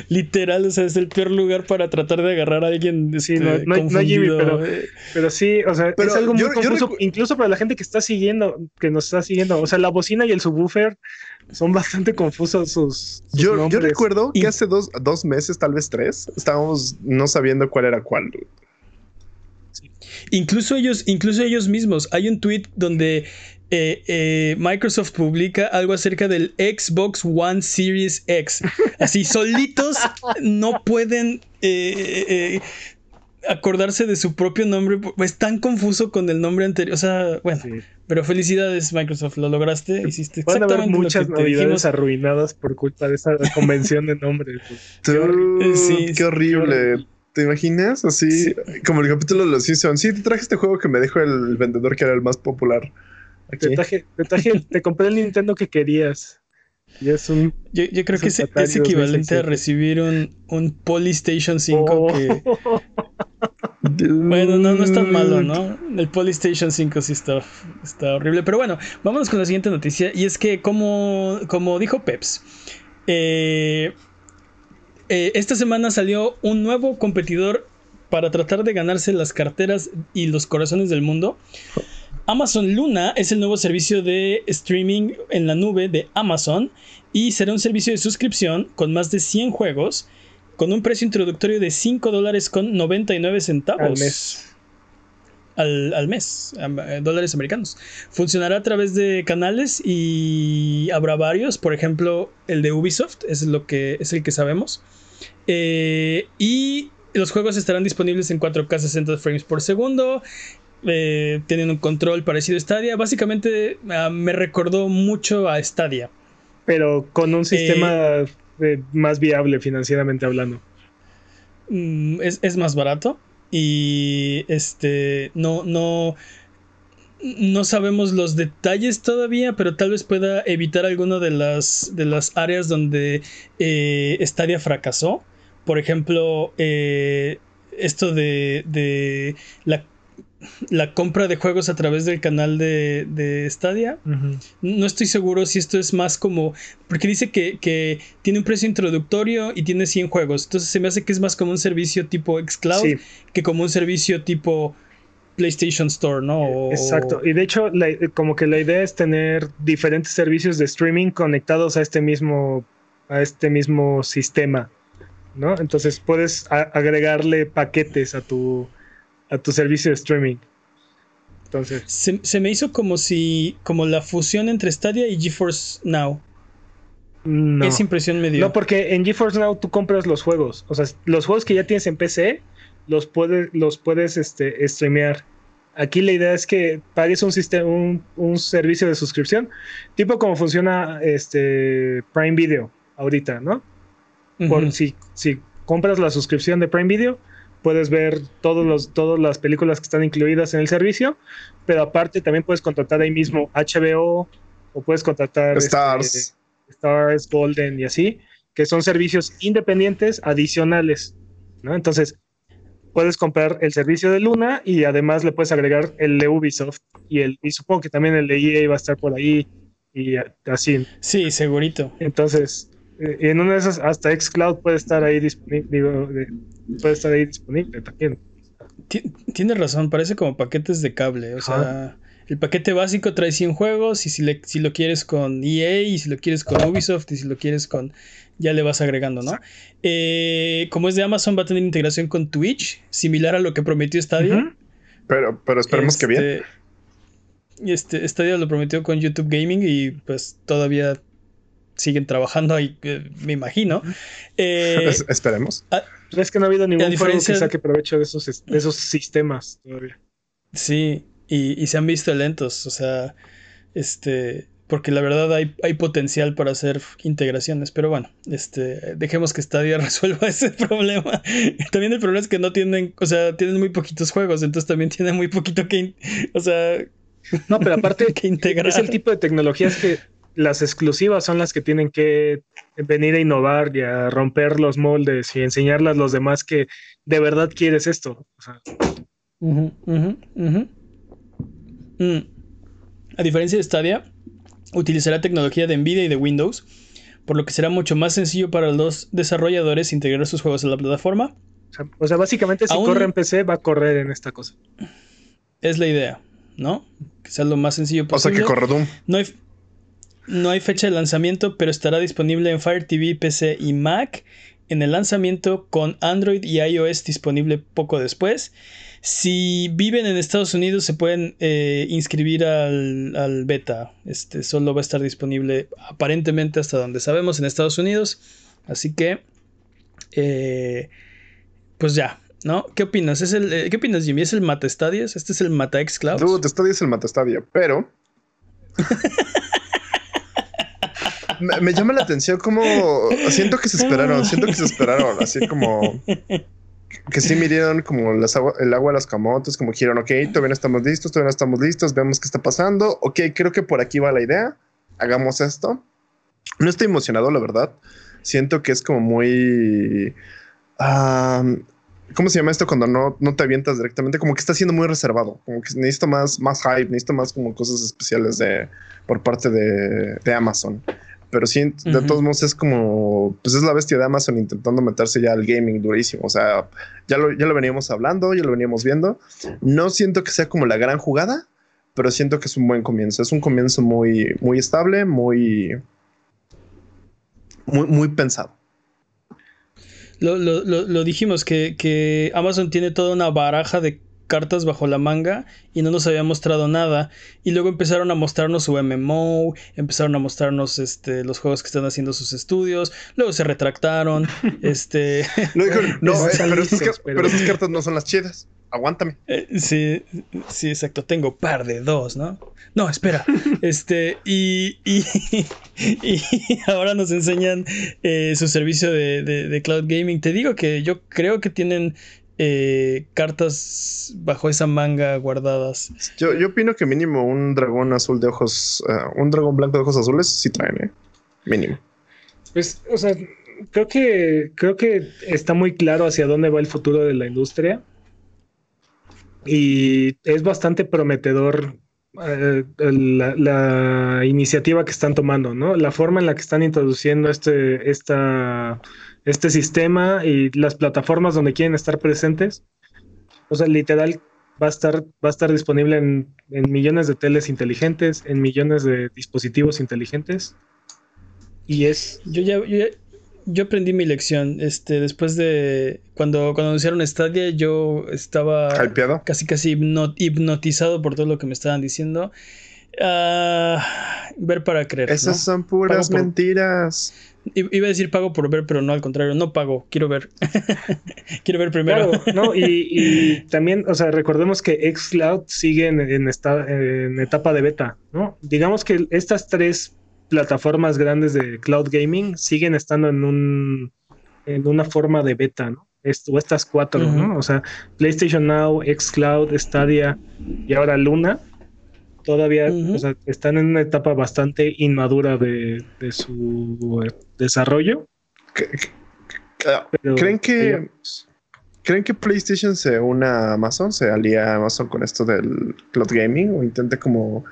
literal, o sea, es el peor lugar para tratar de agarrar a alguien. Sí, no, no, no Jimmy, pero, pero, sí, o sea, es algo muy confuso, incluso para la gente que está siguiendo, que nos está siguiendo. O sea, la bocina y el subwoofer son bastante confusos sus. yo, yo, recuerdo que hace dos, dos meses, tal vez tres, estábamos no sabiendo cuál era cuál. Incluso ellos, incluso ellos mismos, hay un tweet donde eh, eh, Microsoft publica algo acerca del Xbox One Series X. Así, <laughs> solitos no pueden eh, acordarse de su propio nombre. Es tan confuso con el nombre anterior. O sea, bueno. Pero felicidades, Microsoft, lo lograste. Hiciste exactamente haber muchas lo que arruinadas por culpa de esa convención de nombres. <laughs> sí, qué horrible. ¿Te imaginas? Así, como el capítulo de los Simpsons. Sí, te traje este juego que me dejó el vendedor que era el más popular. Te, traje, te, compré el Nintendo que querías. Y es un. Yo, creo que es, es equivalente a recibir un, un Polystation 5 que. Bueno, no, no es tan malo, ¿no? El Polystation 5 sí está, está horrible. Pero bueno, vámonos con la siguiente noticia. Y es que, como, como dijo Peps, eh, eh, esta semana salió un nuevo competidor para tratar de ganarse las carteras y los corazones del mundo. Amazon Luna es el nuevo servicio de streaming en la nube de Amazon y será un servicio de suscripción con más de 100 juegos con un precio introductorio de 5 dólares con 99 centavos. Al mes. Al, mes, eh, dólares americanos. Funcionará a través de canales y habrá varios, por ejemplo, el de Ubisoft es, lo que, es el que sabemos. Eh, y los juegos estarán disponibles en 4K 60 frames por segundo. eh, tienen un control parecido a Stadia. Básicamente ah, me recordó mucho a Stadia. Pero con un sistema eh, más viable financieramente hablando. Mm, es, es, más barato y este no, no, no sabemos los detalles todavía, pero tal vez pueda evitar alguna de las, de las áreas donde eh, Stadia fracasó. Por ejemplo, eh, esto de, de la, la, compra de juegos a través del canal de, de Stadia. No estoy seguro si esto es más como... Porque dice que, que, tiene un precio introductorio y tiene 100 juegos. Entonces se me hace que es más como un servicio tipo xCloud que como un servicio tipo PlayStation Store, ¿no? Exacto. Y de hecho, como que la idea es tener diferentes servicios de streaming conectados a este mismo, a este mismo sistema, ¿no? Entonces puedes agregarle paquetes a tu, a tu servicio de streaming. Entonces. Se, me hizo como si, como la fusión entre Stadia y GeForce Now. No. Esa impresión me dio. No, porque en GeForce Now tú compras los juegos. O sea, los juegos que ya tienes en PC los, puedes los puedes este, streamear. Aquí la idea es que pagues un, sistema, un, servicio de suscripción, tipo como funciona este Prime Video ahorita, ¿no? Por, si, si compras la suscripción de Prime Video, puedes ver todos los, todas las películas que están incluidas en el servicio, pero aparte también puedes contratar ahí mismo HBO o puedes contratar este, Stars, Stars Golden y así, que son servicios independientes adicionales, ¿no? Entonces, puedes comprar el servicio de Luna y además le puedes agregar el de Ubisoft y el y supongo que también el de EA va a estar por ahí y así. Sí, segurito. Entonces, eh, en una de esas hasta xCloud puede estar ahí disponible, puede estar ahí disponible también. Tienes razón, parece como paquetes de cable, o sea, el paquete básico trae 100 juegos y si, le, si lo quieres con EA y si lo quieres con Ubisoft y si lo quieres con ya le vas agregando, ¿no? Eh, como es de Amazon, va a tener integración con Twitch, similar a lo que prometió Stadia. Pero, pero esperemos que bien. Este, Stadia lo prometió con YouTube Gaming y pues todavía siguen trabajando ahí, me imagino. Eh, <laughs> esperemos. Ah, es que no ha habido ningún juego que saque provecho de esos, de esos sistemas todavía. Sí, y, y, se han visto lentos, o sea, este, porque la verdad hay, hay, potencial para hacer integraciones, pero bueno, este, dejemos que Stadia <laughs> resuelva ese problema. <laughs> También el problema es que no tienen, o sea, tienen muy poquitos juegos, entonces también tienen muy poquito que, o sea, no, pero aparte que integrar. es el tipo de tecnologías que las exclusivas son las que tienen que venir a innovar y a romper los moldes y enseñarlas a los demás que de verdad quieres esto. Mm. A diferencia de Stadia, utilizará tecnología de Nvidia y de Windows, por lo que será mucho más sencillo para los desarrolladores integrar sus juegos en la plataforma. O sea, básicamente si corre en PC va a correr en esta cosa. Es la idea, ¿no? Que sea lo más sencillo posible. O sea, que corre Doom. No hay, no hay fecha de lanzamiento, pero estará disponible en Fire TV, PC y Mac en el lanzamiento con Android y iOS disponible poco después. Si viven en Estados Unidos se pueden eh, inscribir al, beta. Este solo va a estar disponible aparentemente hasta donde sabemos en Estados Unidos. Así que, eh, pues ya, ¿no? ¿Qué opinas? ¿Es el, eh, ¿Qué opinas, Jimmy? ¿Es el Mata Stadias? ¿Este es el Mata X Cloud? Dude, Stadia es el Mata Stadia, pero... <laughs> me, llama la atención como... Siento que se esperaron, siento que se esperaron, así como que sí midieron como el agua a las camotes, como dijeron, ok, todavía no estamos listos, todavía no estamos listos, vemos qué está pasando, ok, creo que por aquí va la idea, hagamos esto. No estoy emocionado, la verdad. Siento que es como muy... ¿Cómo se llama esto cuando no, no te avientas directamente? Como que está siendo muy reservado. Como que necesito más, más hype, necesito más como cosas especiales de, por parte de, de Amazon. Pero sí, de todos modos es como, pues es la bestia de Amazon intentando meterse ya al gaming durísimo. O sea, ya lo, ya lo veníamos hablando, ya lo veníamos viendo. No siento que sea como la gran jugada, pero siento que es un buen comienzo. Es un comienzo muy, muy estable, muy, muy, muy pensado. Lo, lo, lo, dijimos que, que Amazon tiene toda una baraja de cartas bajo la manga y no nos había mostrado nada. Y luego empezaron a mostrarnos su MMO, empezaron a mostrarnos este, los juegos que están haciendo sus estudios, luego se retractaron. <laughs> este... no, <laughs> eh, pero, esas, cartas no son las chidas. aguántame. Eh, sí, sí, exacto. Tengo par de dos, ¿no? No, espera. <laughs> este, y, y, y ahora nos enseñan eh, su servicio de, de, cloud gaming. Te digo que yo creo que tienen eh, cartas bajo esa manga guardadas. Yo, yo opino que mínimo un dragón azul de ojos, un dragón blanco de ojos azules sí traen, ¿eh? Mínimo. Pues, o sea, creo que, creo que está muy claro hacia dónde va el futuro de la industria. Y es bastante prometedor eh, la, iniciativa que están tomando, ¿no? La forma en la que están introduciendo este, esta, este sistema y las plataformas donde quieren estar presentes. O sea, literal, va a estar, va a estar disponible en, en millones de teles inteligentes, en millones de dispositivos inteligentes. Y es. Yo ya, yo aprendí mi lección. Este, después de cuando, cuando anunciaron Stadia, yo estaba casi casi hipnotizado por todo lo que me estaban diciendo. Ah, ver para creer. Esas son puras mentiras. Iba a decir pago por ver, pero no, al contrario, no pago, quiero ver. <laughs> quiero ver primero. no, y, <laughs> también, o sea, recordemos que Xcloud sigue en, en, esta, en etapa de beta, ¿no? Digamos que estas tres plataformas grandes de cloud gaming siguen estando en un en una forma de beta, ¿no? o estas cuatro, ¿no? O sea, PlayStation Now, Xcloud, Stadia y ahora Luna todavía están en una etapa bastante inmadura de, su eh, desarrollo. ¿Creen que creen que PlayStation se una a Amazon, se alía a Amazon con esto del cloud gaming o intente como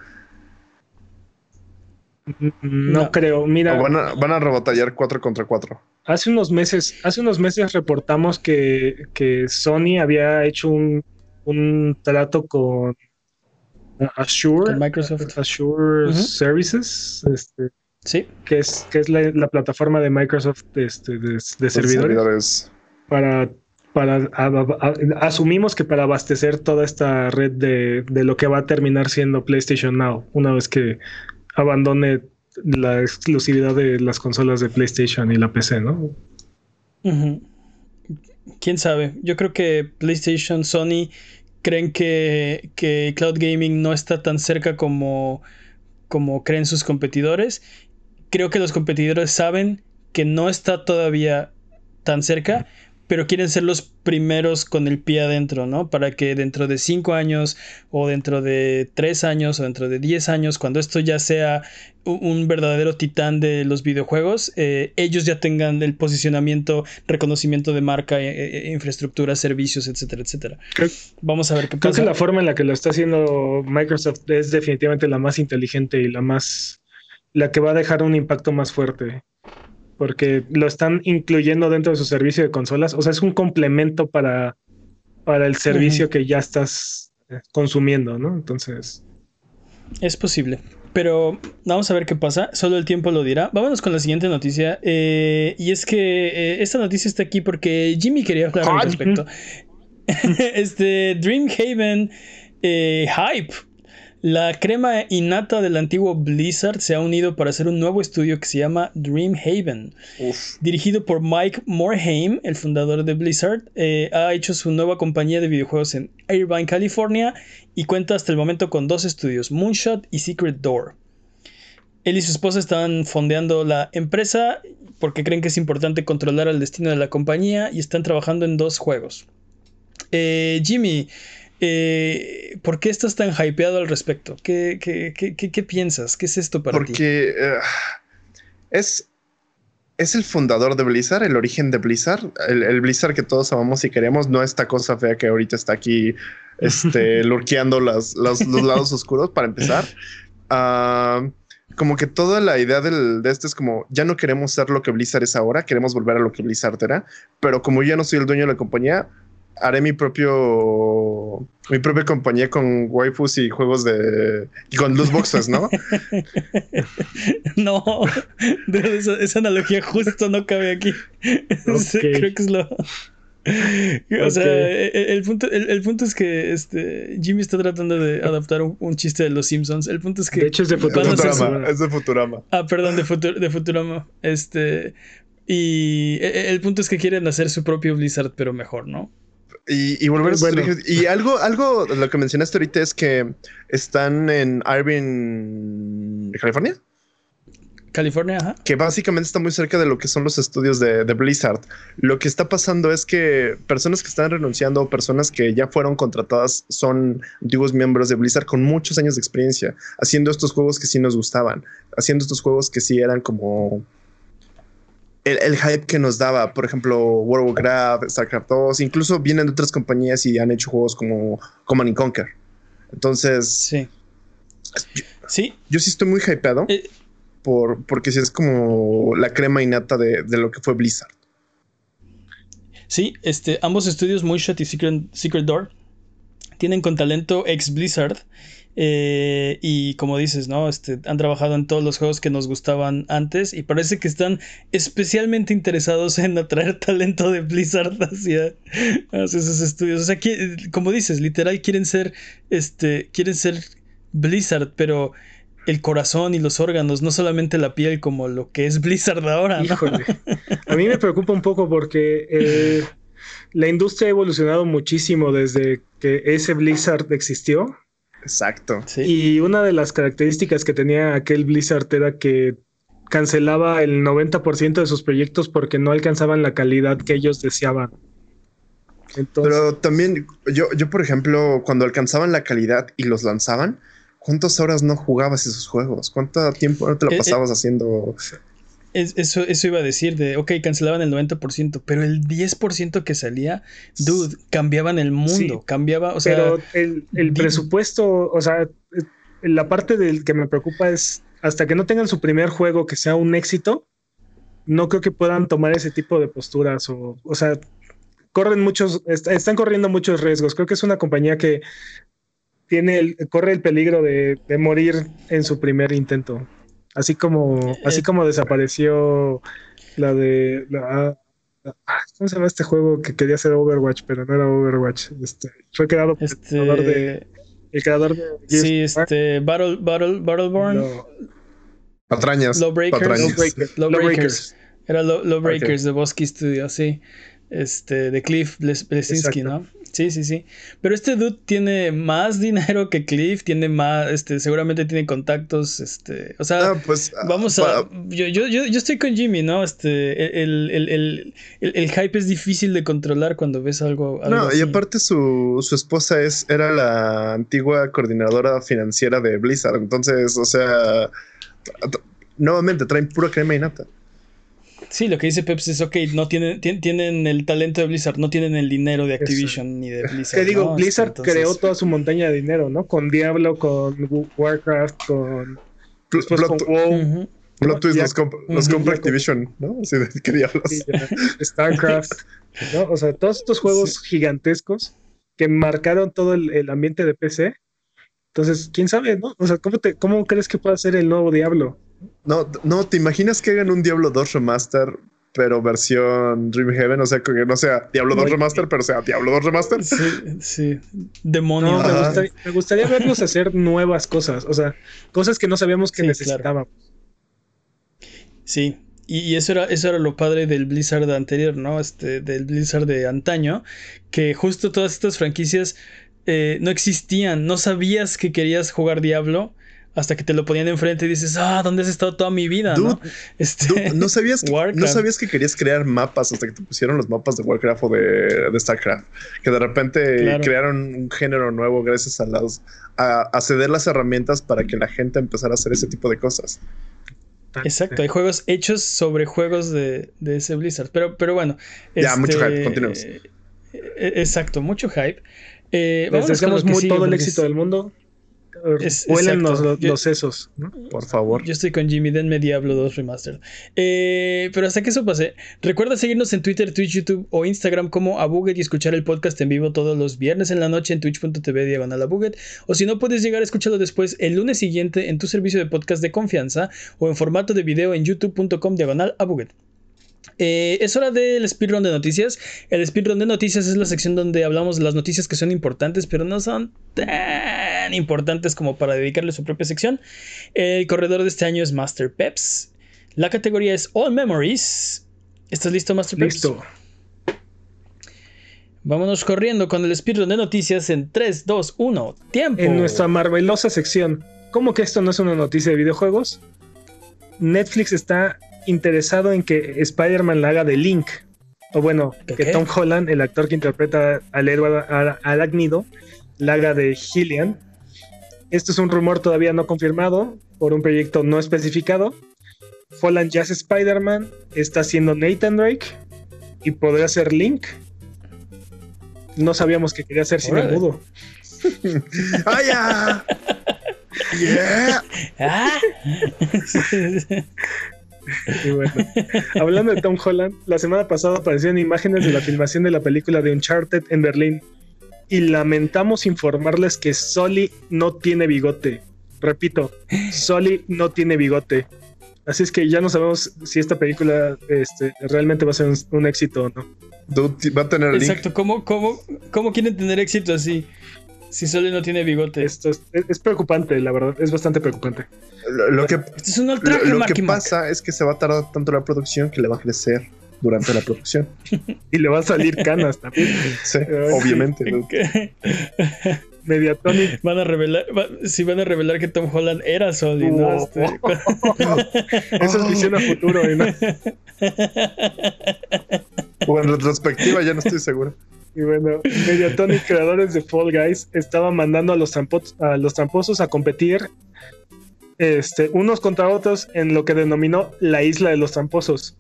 no, creo, mira. van, a, van a rebatallar 4 contra 4. Hace unos meses, hace unos meses reportamos que, que Sony había hecho un, un trato con Azure, Microsoft. Azure Services, este, sí, que es, que es la, plataforma de Microsoft este, de, servidores, para para asumimos que para abastecer toda esta red de, de, lo que va a terminar siendo PlayStation Now, una vez que abandone la exclusividad de las consolas de PlayStation y la PC, ¿no? Quién sabe. Yo creo que PlayStation, Sony creen que, que Cloud Gaming no está tan cerca como, como creen sus competidores. Creo que los competidores saben que no está todavía tan cerca, pero quieren ser los primeros con el pie adentro, ¿no? Para que dentro de cinco años o dentro de tres años o dentro de diez años, cuando esto ya sea un verdadero titán de los videojuegos, eh, ellos ya tengan el posicionamiento, reconocimiento de marca, eh, eh, infraestructura, servicios, etcétera, etcétera. Vamos a ver qué pasa. Creo que la forma en la que lo está haciendo Microsoft es definitivamente la más inteligente y la más la que va a dejar un impacto más fuerte porque lo están incluyendo dentro de su servicio de consolas. O sea, es un complemento para, para el servicio que ya estás eh, consumiendo, ¿no? Entonces. Es posible. Pero vamos a ver qué pasa. Solo el tiempo lo dirá. Vámonos con la siguiente noticia. Eh, y es que eh, esta noticia está aquí porque Jimmy quería hablar al respecto. <laughs> este Dreamhaven Hype la crema innata del antiguo Blizzard se ha unido para hacer un nuevo estudio que se llama Dreamhaven. Dirigido por Mike Morhaime, el fundador de Blizzard, eh, ha hecho su nueva compañía de videojuegos en Irvine, California, y cuenta hasta el momento con dos estudios, Moonshot y Secret Door. Él y su esposa están fondeando la empresa porque creen que es importante controlar el destino de la compañía y están trabajando en dos juegos. Eh, Jimmy, eh, ¿Por qué estás tan hypeado al respecto? ¿Qué, qué, piensas? ¿Qué es esto para ti? Porque eh, es, es el fundador de Blizzard, el origen de Blizzard, el, Blizzard que todos amamos y queremos, no esta cosa fea que ahorita está aquí <laughs> este, lurqueando los lados oscuros para empezar. <laughs> Ah, como que toda la idea del, de esto es como ya no queremos ser lo que Blizzard es ahora, queremos volver a lo que Blizzard era, pero como yo ya no soy el dueño de la compañía, haré mi propio mi propia compañía con waifus y juegos de y con loot boxes, ¿no? <laughs> no, esa, analogía justo no cabe aquí. <laughs> Creo que es lo <laughs> o sea, e, e, el, punto, el, punto es que este Jimmy está tratando de adaptar un, chiste de los Simpsons. El punto es que. De hecho, es de Futurama. Es de Futurama. Ah, perdón, de, de Futurama. Este. Y e, el punto es que quieren hacer su propio Blizzard, pero mejor, ¿no? Y, y volver a Bueno. orígenes. Y algo, algo, lo que mencionaste ahorita es que están en Irvine, California, California, ajá. que básicamente está muy cerca de lo que son los estudios de, de Blizzard. Lo que está pasando es que personas que están renunciando o personas que ya fueron contratadas son antiguos miembros de Blizzard con muchos años de experiencia, haciendo estos juegos que sí nos gustaban, haciendo estos juegos que sí eran como el, el hype que nos daba, por ejemplo, World of Warcraft, StarCraft 2, incluso vienen de otras compañías y han hecho juegos como Command and Conquer. Entonces, Sí. Sí, yo sí estoy muy hypeado eh, por, porque sí es como la crema innata de, de lo que fue Blizzard. Sí, este, ambos estudios, Moonshot y Secret, Secret Door, tienen con talento ex Blizzard. Eh, y como dices, ¿no? Este, han trabajado en todos los juegos que nos gustaban antes. Y parece que están especialmente interesados en atraer talento de Blizzard hacia, hacia esos estudios. O sea, que, como dices, literal quieren ser. Este. Quieren ser Blizzard, pero el corazón y los órganos, no solamente la piel, como lo que es Blizzard ahora. ¿no? Híjole. <laughs> A mí me preocupa un poco porque eh, la industria ha evolucionado muchísimo desde que ese Blizzard existió. Exacto. Sí. Y una de las características que tenía aquel Blizzard era que cancelaba el 90% de sus proyectos porque no alcanzaban la calidad que ellos deseaban. Entonces, Pero también, yo, yo, por ejemplo, cuando alcanzaban la calidad y los lanzaban, ¿cuántas horas no jugabas esos juegos? ¿Cuánto tiempo no te lo Eh, eh. pasabas haciendo? Es- eso, eso iba a decir de, ok, cancelaban el 90%, pero el 10% que salía, dude, cambiaban el mundo, Sí. cambiaba, o sea, pero el, el presupuesto, o sea, la parte del que me preocupa es hasta que no tengan su primer juego que sea un éxito, no creo que puedan tomar ese tipo de posturas o, o sea, corren muchos, est- están corriendo muchos riesgos. Creo que es una compañía que tiene el, corre el peligro de, de morir en su primer intento. Así como, así Eh, como desapareció la de la, la- ah, ¿cómo se llama este juego que quería ser Overwatch, pero no era Overwatch? Este, fue creado por el creador de, este, el creador de sí, este, Battle, Battle, Battleborn, No, Patrañas. Lawbreakers. patrañas. Lawbreaker- Lawbreakers. Lawbreakers. era Law- Lawbreakers de Bosky Studio, sí, este, de Cliff Bles- Blesinski, Exacto. ¿no? Sí, sí, sí, pero este dude tiene más dinero que Cliff, tiene más, este, seguramente tiene contactos, este, o sea, Ah, pues Vamos ah, a. Yo, yo, yo, yo estoy con Jimmy, ¿no? Este. El, el, el, el, el hype es difícil de controlar cuando ves algo. algo No, y aparte su, su esposa es, era la antigua coordinadora financiera de Blizzard. Entonces, o sea, nuevamente traen pura crema y nata. Sí, lo que dice Pepsi es: ok, no tienen, tien- tienen el talento de Blizzard, no tienen el dinero de Activision ni de Blizzard. Que digo, ¿no? Blizzard Este, entonces- creó toda su montaña de dinero, ¿no? Con Diablo, con Wa- Warcraft, con, después plot, con WoW, Ujú. plot twist los, comp- Ujú. compra Activision, ¿no? Así de qué diablos. sí, StarCraft, ¿no? O sea, todos estos juegos gigantescos que marcaron todo el, el ambiente de PC. Entonces, quién sabe, ¿no? O sea, ¿cómo, te, ¿cómo crees que pueda ser el nuevo Diablo? No, no, ¿te imaginas que hagan un Diablo 2 Remaster, pero versión Dream Heaven? O sea, que no sea Diablo 2 Muy- Remaster, pero sea Diablo 2 Remaster. Sí, sí. Demonio. No, me gustaría, me gustaría verlos hacer nuevas cosas, o sea, cosas que no sabíamos que Sí, necesitábamos. Sí. Y, y eso era, eso era lo padre del Blizzard anterior, ¿no? Este, del Blizzard de antaño. Que justo todas estas franquicias eh, no existían. No sabías que querías jugar Diablo. Hasta que te lo ponían enfrente y dices, ah, ¿dónde has estado toda mi vida? ¿no? Dude, Este, Dude, no sabías <laughs> que, no sabías que querías crear mapas hasta que te pusieron los mapas de Warcraft o de, de StarCraft. Que de repente Claro. crearon un género nuevo gracias a las a, a ceder las herramientas para que la gente empezara a hacer ese tipo de cosas. Exacto, hay juegos hechos sobre juegos de, de ese Blizzard. Pero, pero bueno. Ya, mucho este, hype, continuemos. eh, exacto, mucho hype. Eh, Les deseamos muy- sigue, todo el éxito es- del mundo. Es- los, exacto. los, Yo- los sesos. ¿no? Por favor. Yo estoy con Jimmy, denme Diablo 2 Remastered. Eh, pero hasta que eso pase, recuerda seguirnos en Twitter, Twitch, YouTube o Instagram como Abuget y escuchar el podcast en vivo todos los viernes en la noche en twitch.tv diagonal Abuget. O si no, puedes llegar a escucharlo después el lunes siguiente en tu servicio de podcast de confianza o en formato de video en youtube.com diagonal Abuget. Eh, es hora del speedrun de noticias. El speedrun de noticias es la sección donde hablamos de las noticias que son importantes, pero no son tan importantes como para dedicarle su propia sección. El corredor de este año es Master Peps. La categoría es All Memories. ¿Estás listo, Master Peps? Listo. Vámonos corriendo con el speedrun de noticias en 3, 2, 1. Tiempo. En nuestra marvelosa sección. ¿Cómo que esto no es una noticia de videojuegos? Netflix está interesado en que Spider-Man la haga de Link. O bueno, ¿Qué, que qué? Tom Holland, el actor que interpreta al héroe arácnido, la haga de Gillian. Esto es un rumor todavía no confirmado por un proyecto no especificado. Holland ya es Spider-Man, está haciendo Nathan Drake y podría ser Link. No sabíamos que quería ser cine Órale. mudo. <laughs> ¡Ah, ya! <laughs> ¡Yeah! Ah. <laughs> Y bueno, hablando de Tom Holland, la semana pasada aparecieron imágenes de la filmación de la película de Uncharted en Berlín. Y lamentamos informarles que Sully no tiene bigote. Repito, Sully no tiene bigote. Así es que ya no sabemos si esta película este, realmente va a ser un, un éxito o no. Dude, va a tener link. Exacto, ¿cómo, cómo, ¿cómo quieren tener éxito así? Si solo no tiene bigote. Esto es, es- es preocupante, la verdad, es bastante preocupante. Lo, lo que, Este es un lo, ultraje, lo Marky que Mark. pasa es que se va a tardar tanto la producción que le va a crecer durante la producción. <laughs> Y le van a salir canas también. Sí, obviamente. Que- <laughs> Mediatonic. van a revelar, va- sí van a revelar que Tom Holland era Soli, ¿no? Oh. Este, <laughs> Eso es visión a futuro. ¿no? O en retrospectiva, ya no estoy seguro. <laughs> Y bueno, Mediatonic, creadores de Fall Guys, estaban mandando a los, a los tramposos a competir este, unos contra otros en lo que denominó la isla de los tramposos.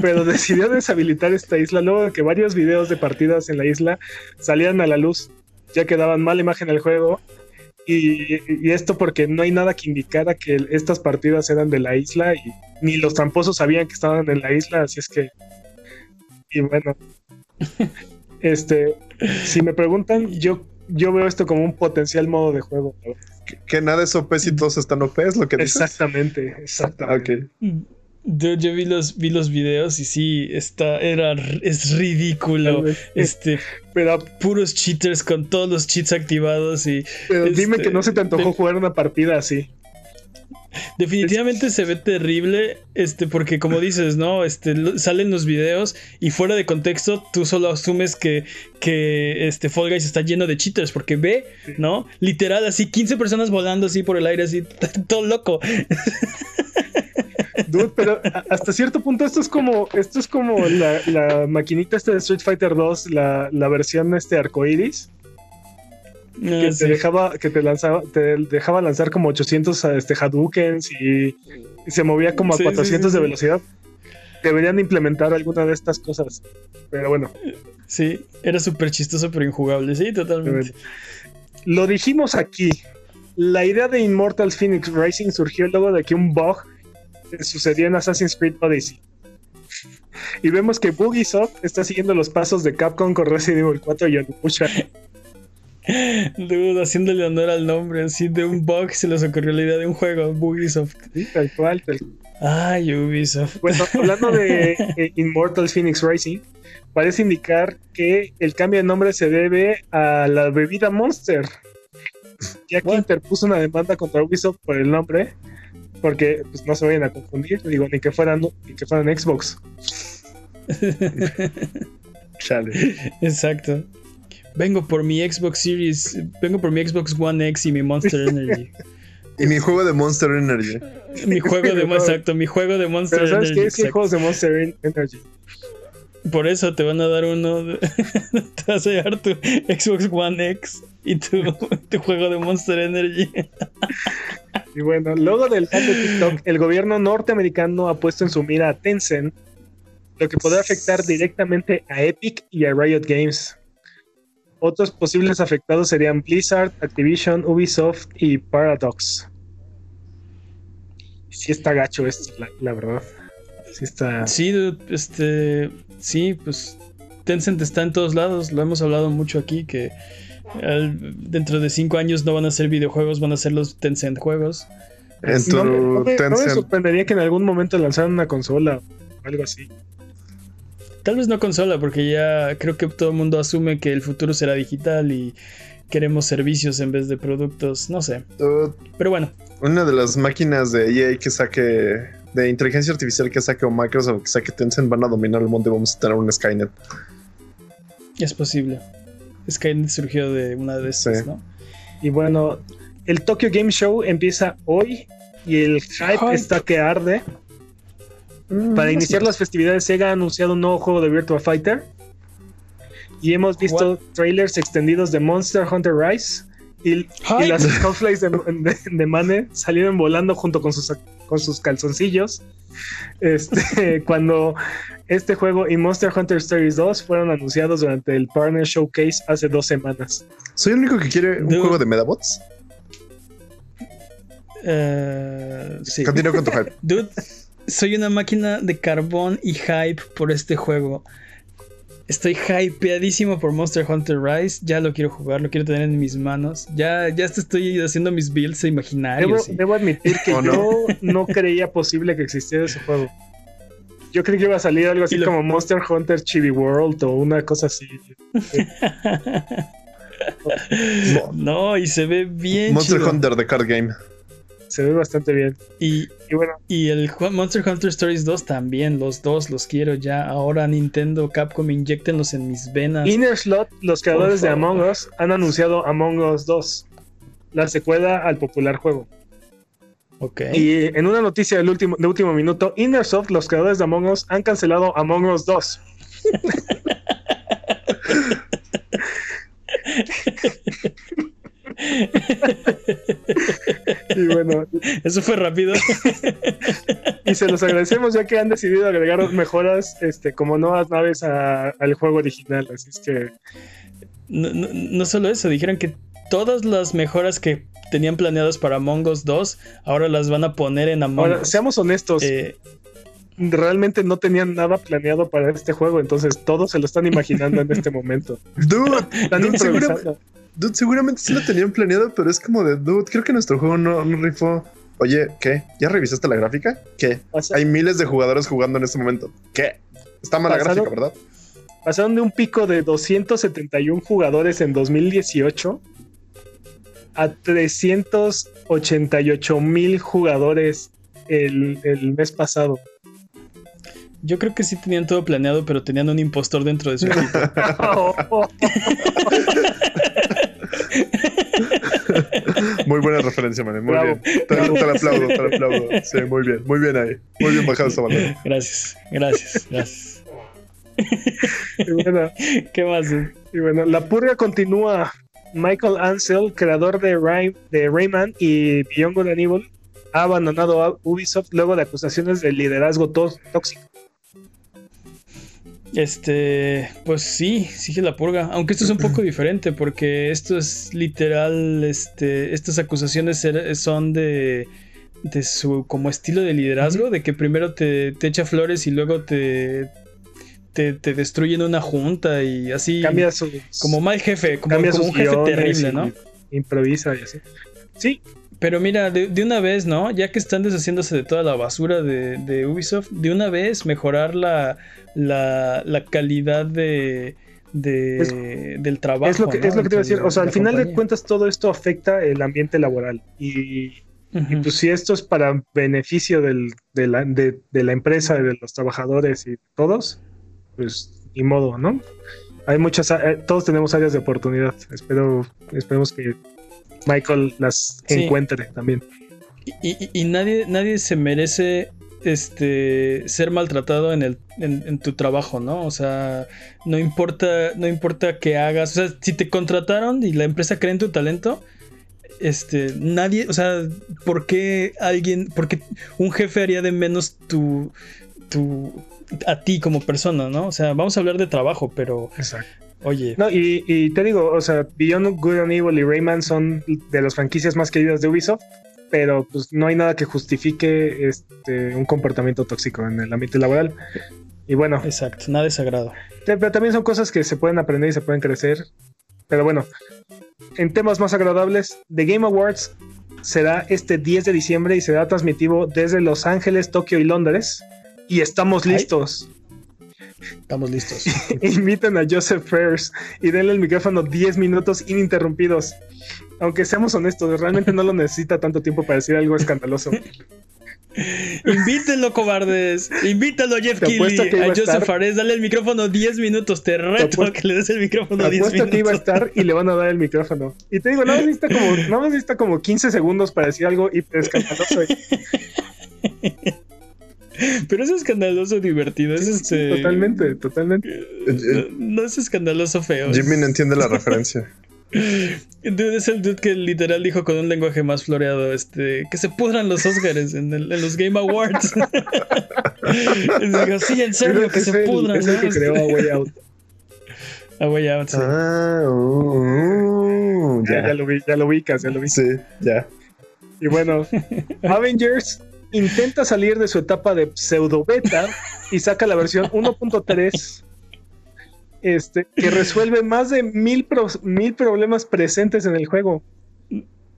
Pero <laughs> decidió deshabilitar esta isla luego de que varios videos de partidas en la isla salieran a la luz, ya que daban mala imagen al juego. Y, y esto porque no hay nada que indicara que estas partidas eran de la isla y ni los tramposos sabían que estaban en la isla, así es que... Y bueno, este, si me preguntan, yo, yo veo esto como un potencial modo de juego. Que, que nada es OP si todos están OP, es lo que dices. Exactamente, exactamente. Ok. Yo, yo vi los vi los videos y sí, está, era, es ridículo. Este, Pero, puros cheaters con todos los cheats activados y pero dime este, que no se te antojó de- jugar una partida así. Definitivamente se ve terrible, este, porque como dices, ¿no? Este, salen los videos y fuera de contexto tú solo asumes que, que este Fall Guys está lleno de cheaters, porque ve, Sí. ¿no? Literal, así 15 personas volando así por el aire, así, <laughs> todo loco. Dude, pero hasta cierto punto esto es como, esto es como la, la maquinita esta de Street Fighter 2, la, la versión este arcoiris, Ah, que sí. te dejaba, que te lanzaba, te dejaba lanzar como 800 este, Hadoukens y, y se movía como a Sí, sí, 400 sí, de velocidad. Deberían implementar alguna de estas cosas. Pero bueno, Sí, era súper chistoso pero injugable, sí, totalmente. lo dijimos aquí. La idea de Immortal Phoenix Racing surgió luego de que un bug sucedió en Assassin's Creed Odyssey. Y vemos que Bugisoft está siguiendo los pasos de Capcom con Resident Evil 4 y Onimusha. Dude, haciéndole honor al nombre, así de un bug se les ocurrió la idea de un juego, Ubisoft. Sí, tal cual, tal Ay, Ubisoft. Bueno, hablando de <laughs> eh, Immortal Phoenix Racing, parece indicar que el cambio de nombre se debe a la bebida Monster, ya que What? interpuso una demanda contra Ubisoft por el nombre, porque pues, no se vayan a confundir, digo, ni que fueran, ni que fueran Xbox. <laughs> Chale. Exacto. Vengo por mi Xbox Series, vengo por mi Xbox One X y mi Monster <laughs> Energy. Y mi juego de Monster Energy. mi juego de <laughs> exacto, mi juego de Monster Pero ¿sabes Energy. qué? Es que hay exacto. juegos de Monster Energy. Por eso te van a dar uno, de- <laughs> te vas a llevar tu Xbox One X y tu, tu juego de Monster Energy. Y bueno, luego del de TikTok, el gobierno norteamericano ha puesto en su mira a Tencent, lo que podría afectar directamente a Epic y a Riot Games. Otros posibles afectados serían Blizzard, Activision, Ubisoft y Paradox. Sí está gacho esto, la, la verdad. Sí está... Sí, este, sí, pues Tencent está en todos lados, lo hemos hablado mucho aquí, que al- dentro de cinco años no van a ser videojuegos, van a ser los Tencent juegos. En tu No me, no me- no me Tencent. sorprendería que en algún momento lanzaran una consola o algo así. Tal vez no consola, porque ya creo que todo el mundo asume que el futuro será digital y queremos servicios en vez de productos, no sé. Dude, Pero bueno, una de las máquinas de EA que saque de inteligencia artificial que saque o Microsoft que saque Tencent van a dominar el mundo y vamos a tener un Skynet. Es posible. Skynet surgió de una de esas, Sí. ¿no? Y bueno, el Tokyo Game Show empieza hoy y el hype, Hype. está que arde. Para iniciar las festividades, Sega ha anunciado un nuevo juego de Virtua Fighter. Y hemos visto trailers extendidos de Monster Hunter Rise. Y, las <laughs> Skullflies de, de, de Mane salieron volando junto con sus, con sus calzoncillos. Este, <laughs> cuando este juego y Monster Hunter Stories 2 fueron anunciados durante el Partner Showcase hace dos semanas. ¿Soy el único que quiere un Dude. juego de Medabots? Eh, sí. Continúo con tu hype. Dude, soy una máquina de carbón y hype por este juego. Estoy hypeadísimo por Monster Hunter Rise. Ya lo quiero jugar, lo quiero tener en mis manos. Ya, ya estoy haciendo mis builds Debo, imaginarios. y- debo admitir que <laughs> ¿O no? yo no creía posible que existiera ese juego. Yo creí que iba a salir algo así lo- como Monster Hunter Chibi World o una cosa así. <laughs> No, y se ve bien Monster chido. Hunter, The Card Game. Se ve bastante bien. Y, Y bueno, y el Monster Hunter Stories 2 también. Los dos los quiero ya. Ahora Nintendo, Capcom, inyectenlos en mis venas. Inner Slot, los creadores de. Among Us, han anunciado Among Us 2, la secuela al popular juego. Ok. Y en una noticia del último, de último minuto, Innersoft, los creadores de Among Us, han cancelado Among Us 2. <laughs> y bueno, Eso fue rápido. y se los agradecemos ya que han decidido agregar mejoras este, como nuevas naves a- al juego original. Así es que No, no- no solo eso, dijeron que todas las mejoras que tenían planeadas para Among Us 2 ahora las van a poner en Among ahora, Us. seamos honestos, Eh, realmente no tenían nada planeado para este juego, entonces todos se lo están imaginando en este momento. Dude, Están dude. Dude, seguramente sí lo tenían planeado, pero es como de, dude, creo que nuestro juego no, no rifó. Oye, ¿qué? ¿Ya revisaste la gráfica? ¿Qué? Hay miles de jugadores jugando en este momento. ¿Qué? Está mala Pasaron- gráfica, ¿verdad? Pasaron de un pico de 271 jugadores en 2018 a 388 mil jugadores el, el mes pasado. yo creo que sí tenían todo planeado, pero tenían un impostor dentro de su equipo. <laughs> <laughs> Muy buena referencia, man. Muy Bravo. bien. Te, te la aplaudo, te la <laughs> aplaudo. Sí, muy bien. Muy bien ahí. Muy bien bajado esa balón. Gracias, gracias, gracias. y, bueno, <laughs> ¿Qué más? y bueno, la purga continúa. Michael Ansel, creador de, Ray- de Rayman y Beyond Good and Evil, ha abandonado a Ubisoft luego de acusaciones de liderazgo tó- tóxico. Este, pues sí, sigue la purga. Aunque esto es un poco <clears throat> diferente, porque esto es literal, este, estas acusaciones er- son de, de su como estilo de liderazgo, de que primero te, te echa flores y luego te, te, te destruyen una junta y así. Cambia su, como mal jefe, como, como un jefe terrible, ¿no? Improvisa y así. Sí, Pero mira, de, de una vez, ¿no? Ya que están deshaciéndose de toda la basura de, de Ubisoft, de una vez mejorar la, la, la calidad de, de- Es- del trabajo. es lo que, ¿no? es lo que te iba a decir. O sea, al final de cuentas, todo esto afecta el ambiente laboral. Y, pues si esto es para beneficio del- de, la, de, de la empresa, de los trabajadores y todos, pues ni modo, ¿no? Hay muchas, a- eh, todos tenemos áreas de oportunidad. Espero, esperemos que Michael las Sí. encuentre también. Y, y- y nadie, nadie se merece este ser maltratado en el en, en tu trabajo, ¿no? O sea, no importa, no importa qué hagas. O sea, si te contrataron y la empresa cree en tu talento, este, nadie, o sea, ¿por qué alguien, por qué un jefe haría de menos tu, tu, a ti como persona, ¿no? O sea, vamos a hablar de trabajo, pero, Exacto. Oye, No, y, y te digo, o sea, Beyond Good and Evil y Rayman son de las franquicias más queridas de Ubisoft, pero pues no hay nada que justifique este un comportamiento tóxico en el ambiente laboral. Y bueno, exacto, nada de sagrado. pero también son cosas que se pueden aprender y se pueden crecer. Pero bueno, en temas más agradables, The Game Awards será este 10 de diciembre y será transmitivo desde Los Ángeles, Tokio y Londres. Y estamos Ay. Estamos listos. <laughs> Inviten a Joseph Fairs y denle el micrófono 10 minutos ininterrumpidos. Aunque seamos honestos, realmente no lo necesita tanto tiempo para decir algo escandaloso. <laughs> Invítenlo, cobardes. Invítalo, Jeff Keighley. A, Joseph Fares. Dale el micrófono 10 minutos. Te reto a que le des el micrófono 10 minutos. que iba a estar y le van a dar el micrófono. Y te digo, no necesita como, necesita como 15 segundos para decir algo y escandaloso. <laughs> Pero es escandaloso divertido. Es este. Totalmente, totalmente. No, es escandaloso feo. Jimmy no entiende la referencia. <laughs> Dude, es el dude que literal dijo con un lenguaje más floreado, este, que se pudran los Oscars en, los Game Awards. <laughs> digo, sí, en serio, que se pudran. Es el que creó a Way Out. A Way Out, sí. Ah, uh, uh, ya. Ya, lo vi, ya lo ubicas, ya lo vi. Sí, ya. Y bueno, <laughs> Avengers intenta salir de su etapa de pseudo beta y saca la versión 1.3 este, que resuelve más de mil, mil problemas presentes en el juego.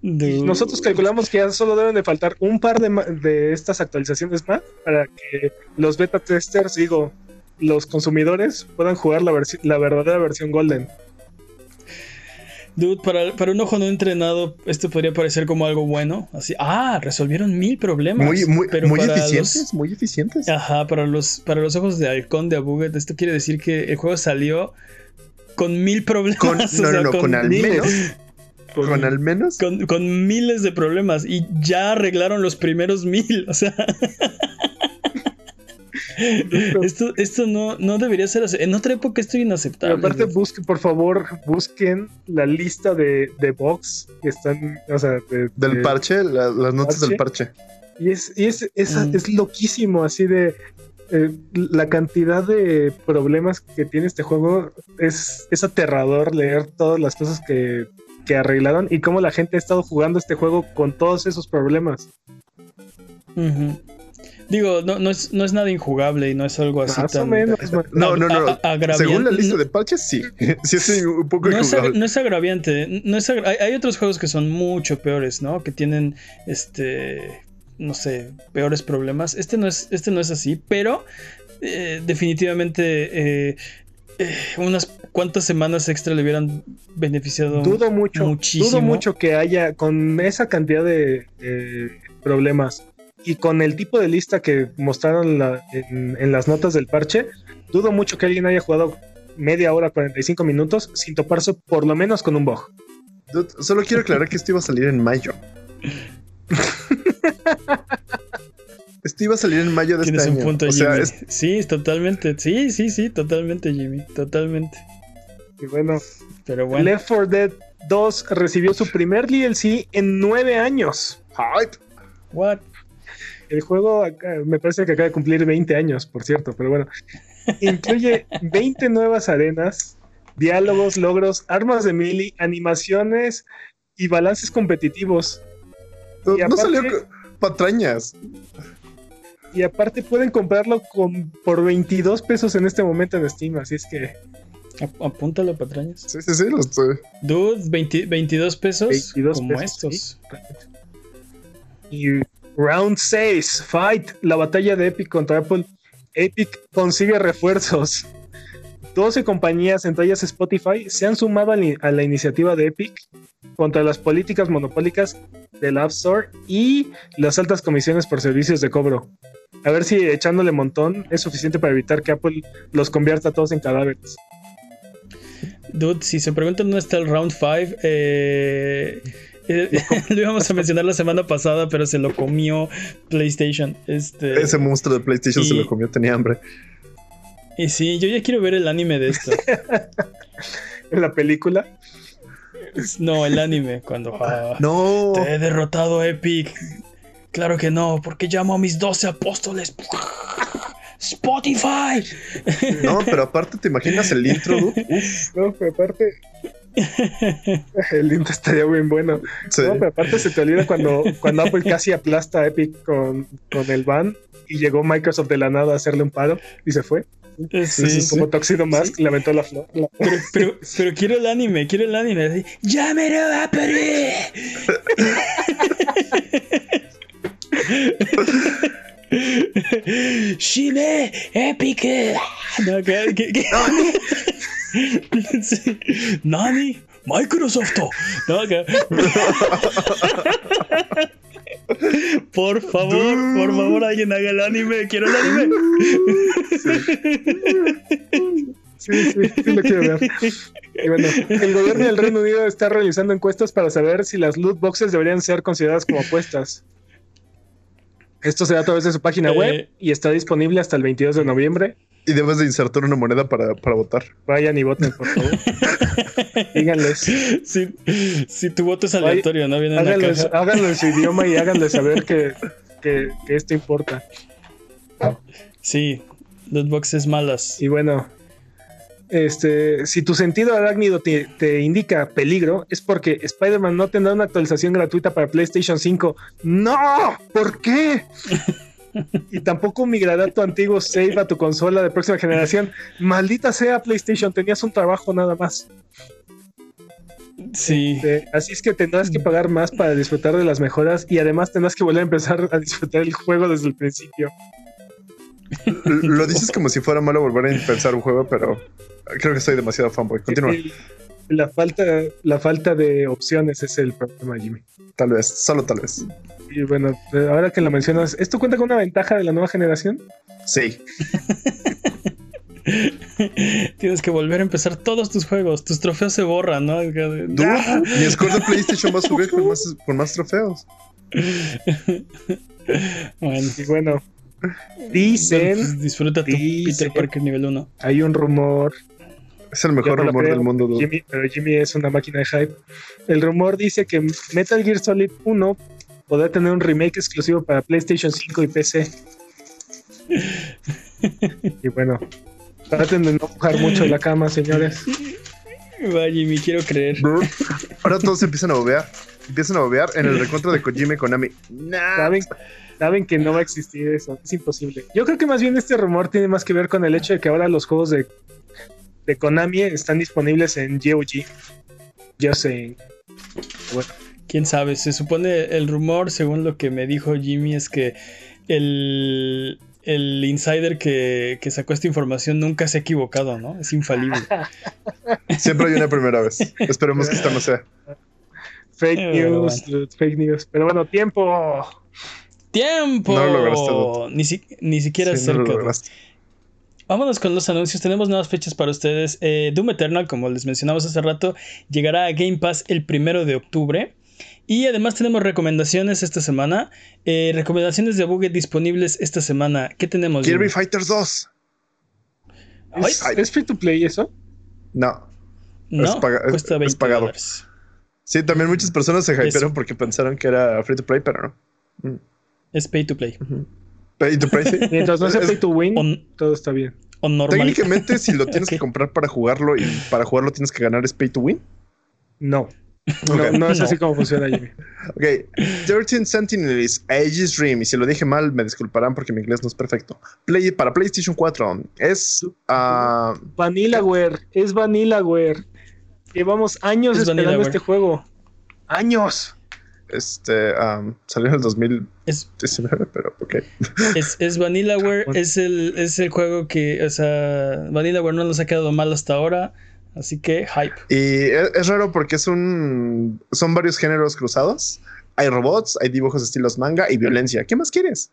Nosotros calculamos que ya solo deben de faltar un par de, de estas actualizaciones más para que los beta testers, digo, los consumidores puedan jugar la, la verdadera versión Golden. Dude, para, un ojo no entrenado, esto podría parecer como algo bueno. Así, ah, resolvieron mil problemas. Muy, muy, muy eficientes, muy eficientes. Ajá, para los, para los ojos de halcón de Abuget, esto quiere decir que el juego salió con mil problemas. Con, <laughs> no, no, no, con, al menos. <laughs> Con, al menos. Con, con miles de problemas. Y ya arreglaron los primeros mil. <laughs> O sea. <laughs> esto, esto no, no debería ser así. En otra época esto es inaceptable. aparte, busquen, por favor, busquen la lista de, de box que están, o sea, del parche, las notas del parche. Y es, y es, es, mm. es loquísimo, así de eh, la cantidad de problemas que tiene este juego es, es aterrador leer todas las cosas que, que arreglaron y cómo la gente ha estado jugando este juego con todos esos problemas. Digo, no, no, es, no es nada injugable y no es algo así Más O menos. No, no, no. Según la lista de parches, sí. <laughs> sí es un poco no Es, no es agraviante. No es hay, otros juegos que son mucho peores, ¿no? Que tienen, este, no sé, peores problemas. Este no es, este no es así, pero eh, definitivamente... Eh, eh, unas cuantas semanas extra le hubieran beneficiado dudo mucho muchísimo. dudo mucho que haya con esa cantidad de problemas y con el tipo de lista que mostraron en, las notas del parche, dudo mucho que alguien haya jugado media hora, 45 minutos sin toparse por lo menos con un bug. solo quiero aclarar que esto iba a salir en mayo. <laughs> esto iba a salir en mayo de este año. punto, o sea, Sí, totalmente. Sí, sí, sí, totalmente, Jimmy. Totalmente. Y bueno, Pero bueno. Left 4 Dead 2 recibió su primer DLC en nueve años. What? El juego me parece que acaba de cumplir 20 años, por cierto, pero bueno. Incluye 20 nuevas arenas, diálogos, logros, armas de melee, animaciones y balances competitivos. No, salió patrañas. Y aparte pueden comprarlo con, por 22 pesos en este momento en Steam, así es que... Apúntalo, patrañas. Sí, sí, sí, lo estoy. Dude, 22 pesos 22 como estos. Y Round 6, Fight, la batalla de Epic contra Apple. Epic consigue refuerzos. 12 compañías, entre ellas Spotify, se han sumado a la iniciativa de Epic contra las políticas monopólicas del App Store y las altas comisiones por servicios de cobro. A ver si echándole montón es suficiente para evitar que Apple los convierta todos en cadáveres. Dude, si se preguntan dónde está el Round 5, eh <laughs> lo íbamos a mencionar la semana pasada, pero se lo comió PlayStation. Este, Ese monstruo de PlayStation se lo comió, tenía hambre. Y sí, yo ya quiero ver el anime de esto. <laughs> ¿En la película? No, el anime, cuando. Ah, no. Te he derrotado, Epic. Claro que no, porque llamo a mis 12 apóstoles. Spotify. No, pero aparte, ¿te imaginas el intro? <laughs> No, pero aparte, <laughs> el intro estaría bien bueno. No, pero aparte se te olvida cuando, cuando Apple <laughs> casi aplasta a Epic con, con el ban y llegó Microsoft de la nada a hacerle un paro y se fue. Sí, como Toxido Mask sí. lamentó la flor. Pero, pero, quiero el anime, quiero el anime. ¡Ya me lo Apple! <laughs> ¡Shine! ¡Epic! No, ¿qué, qué, <laughs> qué? ¿Nani? Microsoft. No, <laughs> Por favor, por favor, alguien haga el anime. Quiero el anime. Sí, sí, sí lo quiero ver. Y bueno, el gobierno del Reino Unido está realizando encuestas para saber si las loot boxes deberían ser consideradas como apuestas. Esto será a través de su página Eh. web y está disponible hasta el 22 de noviembre. Y debes de insertar una moneda para, para votar. Vayan y voten, por favor. <laughs> Díganles. Si, si tu voto es aleatorio, ¿no? Viene en la Háganlo, en- caja. háganlo en su idioma y háganle saber que, <laughs> que, que esto importa. Sí, loot boxes malas. Y bueno, este, si tu sentido arácnido te, te indica peligro, es porque Spider-Man no tendrá una actualización gratuita para PlayStation 5. ¡No! ¿Por qué? <laughs> <laughs> y tampoco migrará tu antiguo save a tu consola de próxima generación. Maldita sea PlayStation, tenías un trabajo nada más. Sí. Este, así es que tendrás que pagar más para disfrutar de las mejoras y además tendrás que volver a empezar a disfrutar el juego desde el principio. Lo dices como si fuera malo volver a pensar un juego, pero creo que soy demasiado fanboy. Continúa. El- La falta, la falta de opciones es el problema, Jimmy. Tal vez, solo tal vez. Y bueno, eh, ahora que lo mencionas, ¿esto cuenta con una ventaja de la nueva generación? Sí. <laughs> Tienes que volver a empezar todos tus juegos. Tus trofeos se borran, ¿no? Dude, mi score de PlayStation va a subir con más, con más trofeos. <laughs> Bueno, Y bueno, pues, dicen, disfruta tu Dicen. Peter Parker nivel 1. hay un rumor, Es el mejor no rumor creo. del mundo, dude. Jimmy, pero Jimmy es una máquina de hype. El rumor dice que Metal Gear Solid 1 podrá tener un remake exclusivo para PlayStation 5 y PC. <laughs> y bueno, traten de no mojar mucho la cama, señores. Va, Jimmy, quiero creer. Ahora todos empiezan a bobear. Empiezan a bobear en el recuento de Kojima y Konami. Nah. Saben, saben que no va a existir eso, es imposible. Yo creo que más bien este rumor tiene más que ver con el hecho de que ahora los juegos de, de Konami están disponibles en GOG. Yo sé. Quién sabe, se supone el rumor, según lo que me dijo Jimmy, es que el, el insider que, que sacó esta información nunca se ha equivocado, ¿no? Es infalible. <laughs> Siempre hay una primera vez. Esperemos que esta no sea. Fake Eh, news, dude, fake news. Pero bueno, tiempo. ¡Tiempo! No lo lograste, Dot. ni, si- ni siquiera Sí, no lo cerca. lograste. Vámonos con los anuncios. Tenemos nuevas fechas para ustedes. Eh, Doom Eternal, como les mencionamos hace rato, llegará a Game Pass el primero de octubre. Y además tenemos recomendaciones esta semana. Eh, recomendaciones de Buget disponibles esta semana. ¿Qué tenemos? Kirby Jimmy? Fighters 2. ¿Es. ¿es free to play eso? No. No, es paga- es- cuesta es 20 pagado. dólares. Sí, también muchas personas se Es- hypearon porque pensaron que era free to play, pero no. Es pay to play. Pay to play, sí. <laughs> Mientras no sea Es- pay to win, todo está bien. o normal. Técnicamente, si lo <laughs> tienes que comprar para jugarlo y para jugarlo tienes que ganar, es pay to win. No. No, Ok. no es No. así como funciona, Jimmy. Ok, 13 Sentinels, Aegis Dream, y si lo dije mal, me disculparán porque mi inglés no es perfecto. Play, para PlayStation 4 es. ah, Vanillaware, es Vanillaware. Llevamos años Es esperando Vanillaware. este juego. ¡Años! este. salió en el 2019, Es, pero ok. es, es Vanillaware, <laughs> es el, es el juego que, o sea, Vanillaware no nos ha quedado mal hasta ahora, así que hype. Y es, es raro porque es un. Son varios géneros cruzados. Hay robots, hay dibujos estilos manga y violencia. ¿Qué más quieres?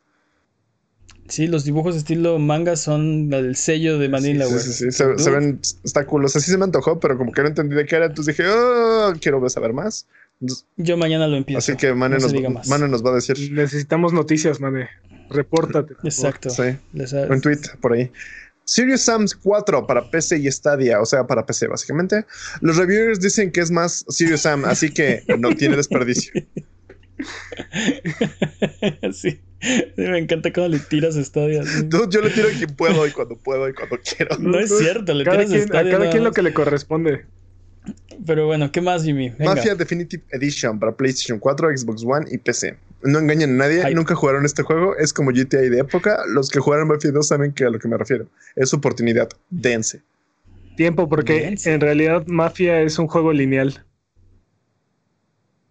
Sí, los dibujos estilo manga son el sello de Vanillaware. Sí, sí, sí, Se, se ven. Está cool. O sea, sí se me antojó, pero como que no entendí de qué era. Entonces dije, oh, quiero saber más. Entonces, Yo mañana lo empiezo. así que Mane, no nos. Mane va a decir. Necesitamos noticias, mane. Repórtate. Exacto. Sí. Un tweet por ahí. Serious Sam 4 para PC y Stadia, o sea, para PC básicamente. Los reviewers dicen que es más Serious Sam, así que no tiene desperdicio. <laughs> sí. Sí, me encanta cuando le tiras Stadia. sí. Dude, yo le tiro a quien puedo y cuando puedo y cuando quiero. No es cierto, le Cada tiras quien, a Stadia. cada quien lo que le corresponde. Pero bueno, ¿qué más, Jimmy? Venga. Mafia Definitive Edition para PlayStation 4, Xbox One y PC. No engañen a nadie, nunca jugaron este juego, es como GTA de época. Los que jugaron Mafia 2 saben que a lo que me refiero. Es oportunidad, dense. Tiempo, porque en realidad Mafia es un juego lineal.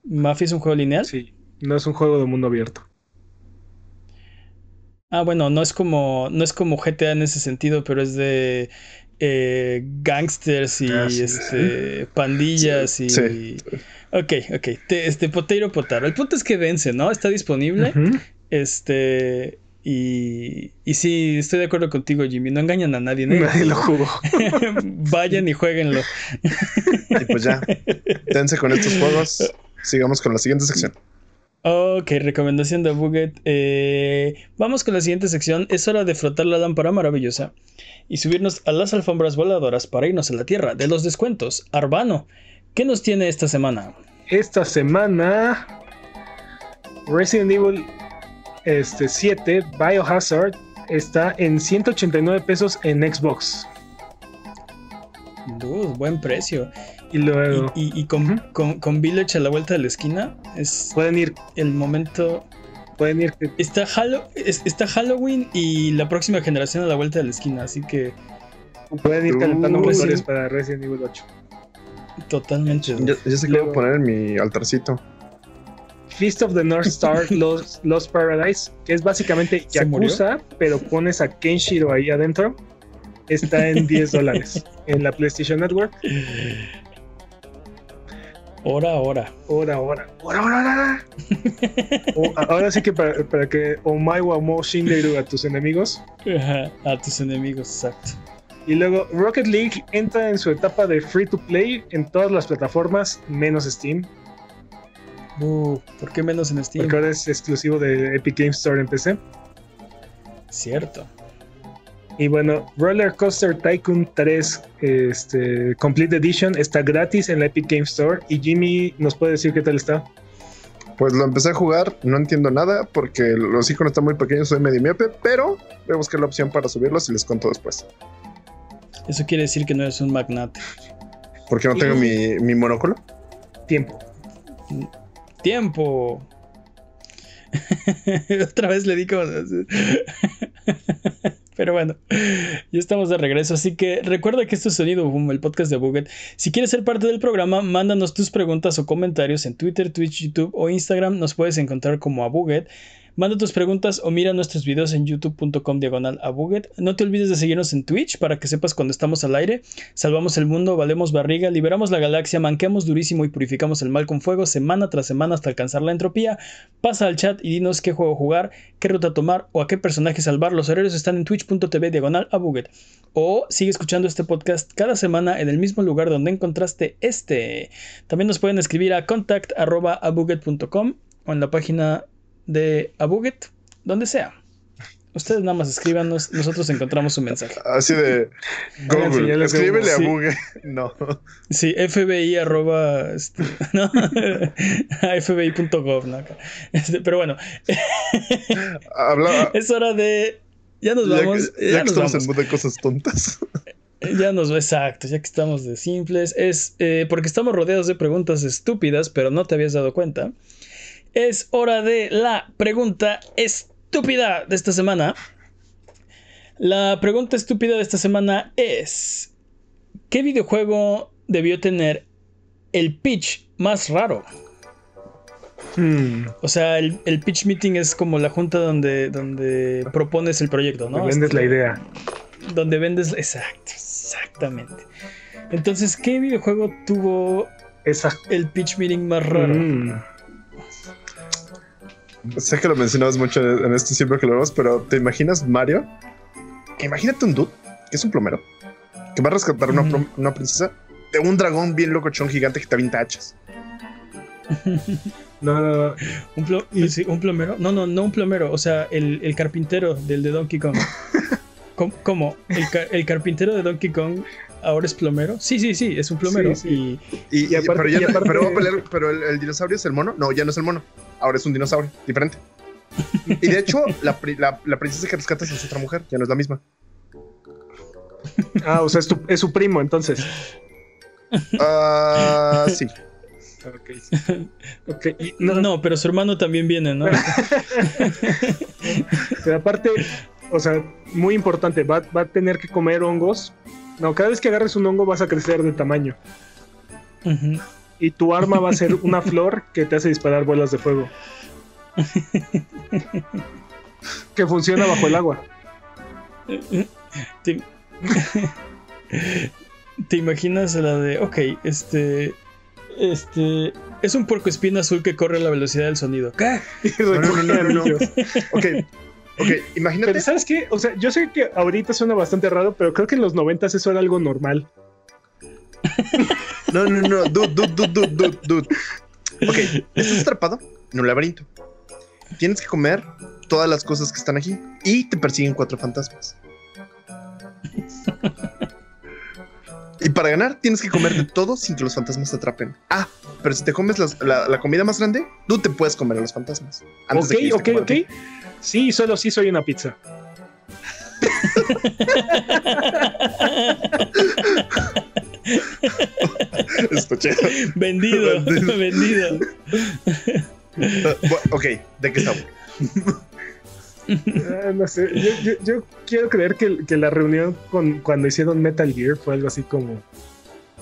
¿Mafia es un juego lineal? Sí, no es un juego de mundo abierto. Ah, bueno, no es como no es como GTA en ese sentido, pero es de eh, gangsters y Ah, sí, este, pandillas y... Ok, ok. Te- este Potato Potaro. El punto es que vence, ¿no? Está disponible. Este... Y, y sí, estoy de acuerdo contigo, Jimmy. No engañan a nadie. ¿no? <laughs> Nadie lo jugó. <laughs> Vayan y jueguenlo. Y pues ya, dense con estos juegos. Sigamos con la siguiente sección. Ok, recomendación de Buget. Eh, vamos con la siguiente sección. Es hora de frotar la lámpara maravillosa y subirnos a las alfombras voladoras para irnos a la tierra de los descuentos. Arbano, ¿qué nos tiene esta semana? Esta semana Resident Evil este, 7 Biohazard está en 189 pesos en Xbox. Dude, buen precio. Y luego Y, y- y con, con, con Village a la vuelta de la esquina es pueden ir, el momento. pueden ir. Está, Hallo- es- está Halloween y la próxima generación a la vuelta de la esquina, así que Pueden ir calentando motores para Resident Evil 8. Totalmente. Ya, ya sé que Luego- voy a poner en mi altarcito. Feast of the North Star <laughs> Lost, Lost Paradise, que es básicamente. Yakuza, pero pones a Kenshiro ahí adentro. Está en <laughs> 10 dólares en la PlayStation Network. Hora hora. Hora, hora, hora, hora, hora. <laughs> O- ahora sí que para, para que Omai wa mo Shinderu a tus enemigos. Ajá, A tus enemigos, exacto. Y luego Rocket League entra en su etapa de free to play en todas las plataformas, menos Steam, Uh, ¿Por qué menos en Steam? porque ahora es exclusivo de Epic Games Store en PC. Cierto. Y bueno, Roller Coaster Tycoon 3 este, Complete Edition está gratis en la Epic Games Store. Y Jimmy nos puede decir qué tal está. Pues lo empecé a jugar, no entiendo nada porque los iconos están muy pequeños, soy medio miope, pero voy a buscar la opción para subirlos y les cuento después. Eso quiere decir que no eres un magnate. Porque no tengo mi, mi monóculo. Tiempo. Tiempo. <laughs> Otra vez le di como... Pero bueno, ya estamos de regreso, así que recuerda que esto es Sonido Boom, el podcast de Buget. Si quieres ser parte del programa, mándanos tus preguntas o comentarios en Twitter, Twitch, YouTube o Instagram. Nos puedes encontrar como a Buget. Manda tus preguntas o mira nuestros videos en youtube.com diagonal. No te olvides de seguirnos en Twitch para que sepas cuando estamos al aire. Salvamos el mundo, valemos barriga, liberamos la galaxia, manqueamos durísimo y purificamos el mal con fuego semana tras semana hasta alcanzar la entropía. Pasa al chat y dinos qué juego jugar, qué ruta tomar o a qué personaje salvar. Los horarios están en twitch.tv diagonal. O sigue escuchando este podcast cada semana en el mismo lugar donde encontraste este. También nos pueden escribir a contact.abuget.com o en la página de Abuget, donde sea. Ustedes nada más escríbanos, nosotros encontramos su mensaje. Así de <laughs> Google, de escríbele a. Sí. Bugue. <laughs> No. Sí, FBI arroba, este, <laughs> no, FBI.gov, ¿no? Este, pero bueno, Habla, es hora de... Ya nos ya, vamos. que, ya ya que nos estamos vamos. en mood de cosas tontas. Ya nos va exacto, ya que estamos de simples. Es eh, porque estamos rodeados de preguntas estúpidas, pero no te habías dado cuenta. Es hora de la pregunta estúpida de esta semana. La pregunta estúpida de esta semana es: ¿Qué videojuego debió tener el pitch más raro? Hmm, O sea, el, el pitch meeting es como la junta donde, donde propones el proyecto, ¿no? me vendes Este, la idea. donde vendes. Exacto, exactamente. Entonces, ¿qué videojuego tuvo Esa. el pitch meeting más raro? Hmm, sé que lo mencionabas mucho en esto siempre que lo vemos, pero ¿te imaginas Mario? Imagínate un dude que es un plomero que va a rescatar una, princesa de un dragón bien locochón gigante que te avienta hachas. No, no, no. ¿Un, plo- sí, ¿Un plomero? No, no, no un plomero. O sea, el, el carpintero del de Donkey Kong. <laughs> ¿Cómo? cómo? ¿El, ca- el carpintero de Donkey Kong ahora es plomero? Sí, sí, sí, es un plomero. Sí, Y, Y aparte- pero, ya y no- aparte- pero va a pelear- pero el, el dinosaurio es el mono. No, ya no es el mono. Ahora es un dinosaurio diferente. <laughs> Y de hecho, la, la- la princesa que rescatas es otra mujer, ya no es la misma. Ah, o sea, es, tu- es su primo, entonces. Ah, sí. Ok. Ok, y Y- no, pero su hermano también viene, ¿no? <laughs> Pero aparte, o sea, muy importante, va, va a tener que comer hongos. No, cada vez que agarres un hongo vas a crecer de tamaño. Ujú. Y tu arma va a ser una <laughs> flor que te hace disparar bolas de fuego. que funciona bajo el agua. ¿Te <laughs> imaginas la de, ok, este, este, es un porco espina azul que corre a la velocidad del sonido? <laughs> ¿Qué? No, no, no, no, no. Ok, ok, imagínate. Pero ¿sabes qué? O sea, yo sé que ahorita suena bastante raro, pero creo que en los noventas eso era algo normal. No, no, no, dude, dude, dude, dude, dude, dude. Ok, estás atrapado en un laberinto. Tienes que comer todas las cosas que están aquí y te persiguen cuatro fantasmas. Y para ganar tienes que comer de todo sin que los fantasmas te atrapen. Ah, pero si te comes las- la, la comida más grande, tú te puedes comer a los fantasmas. antes de Ok, que ellos ok, ok. Sí, solo sí soy una pizza. <laughs> Escuché. Vendido, vendido. Uh, bu- ok, ¿de qué estamos? Ah, no sé, yo, yo- yo quiero creer que, que la reunión con cuando hicieron Metal Gear fue algo así como.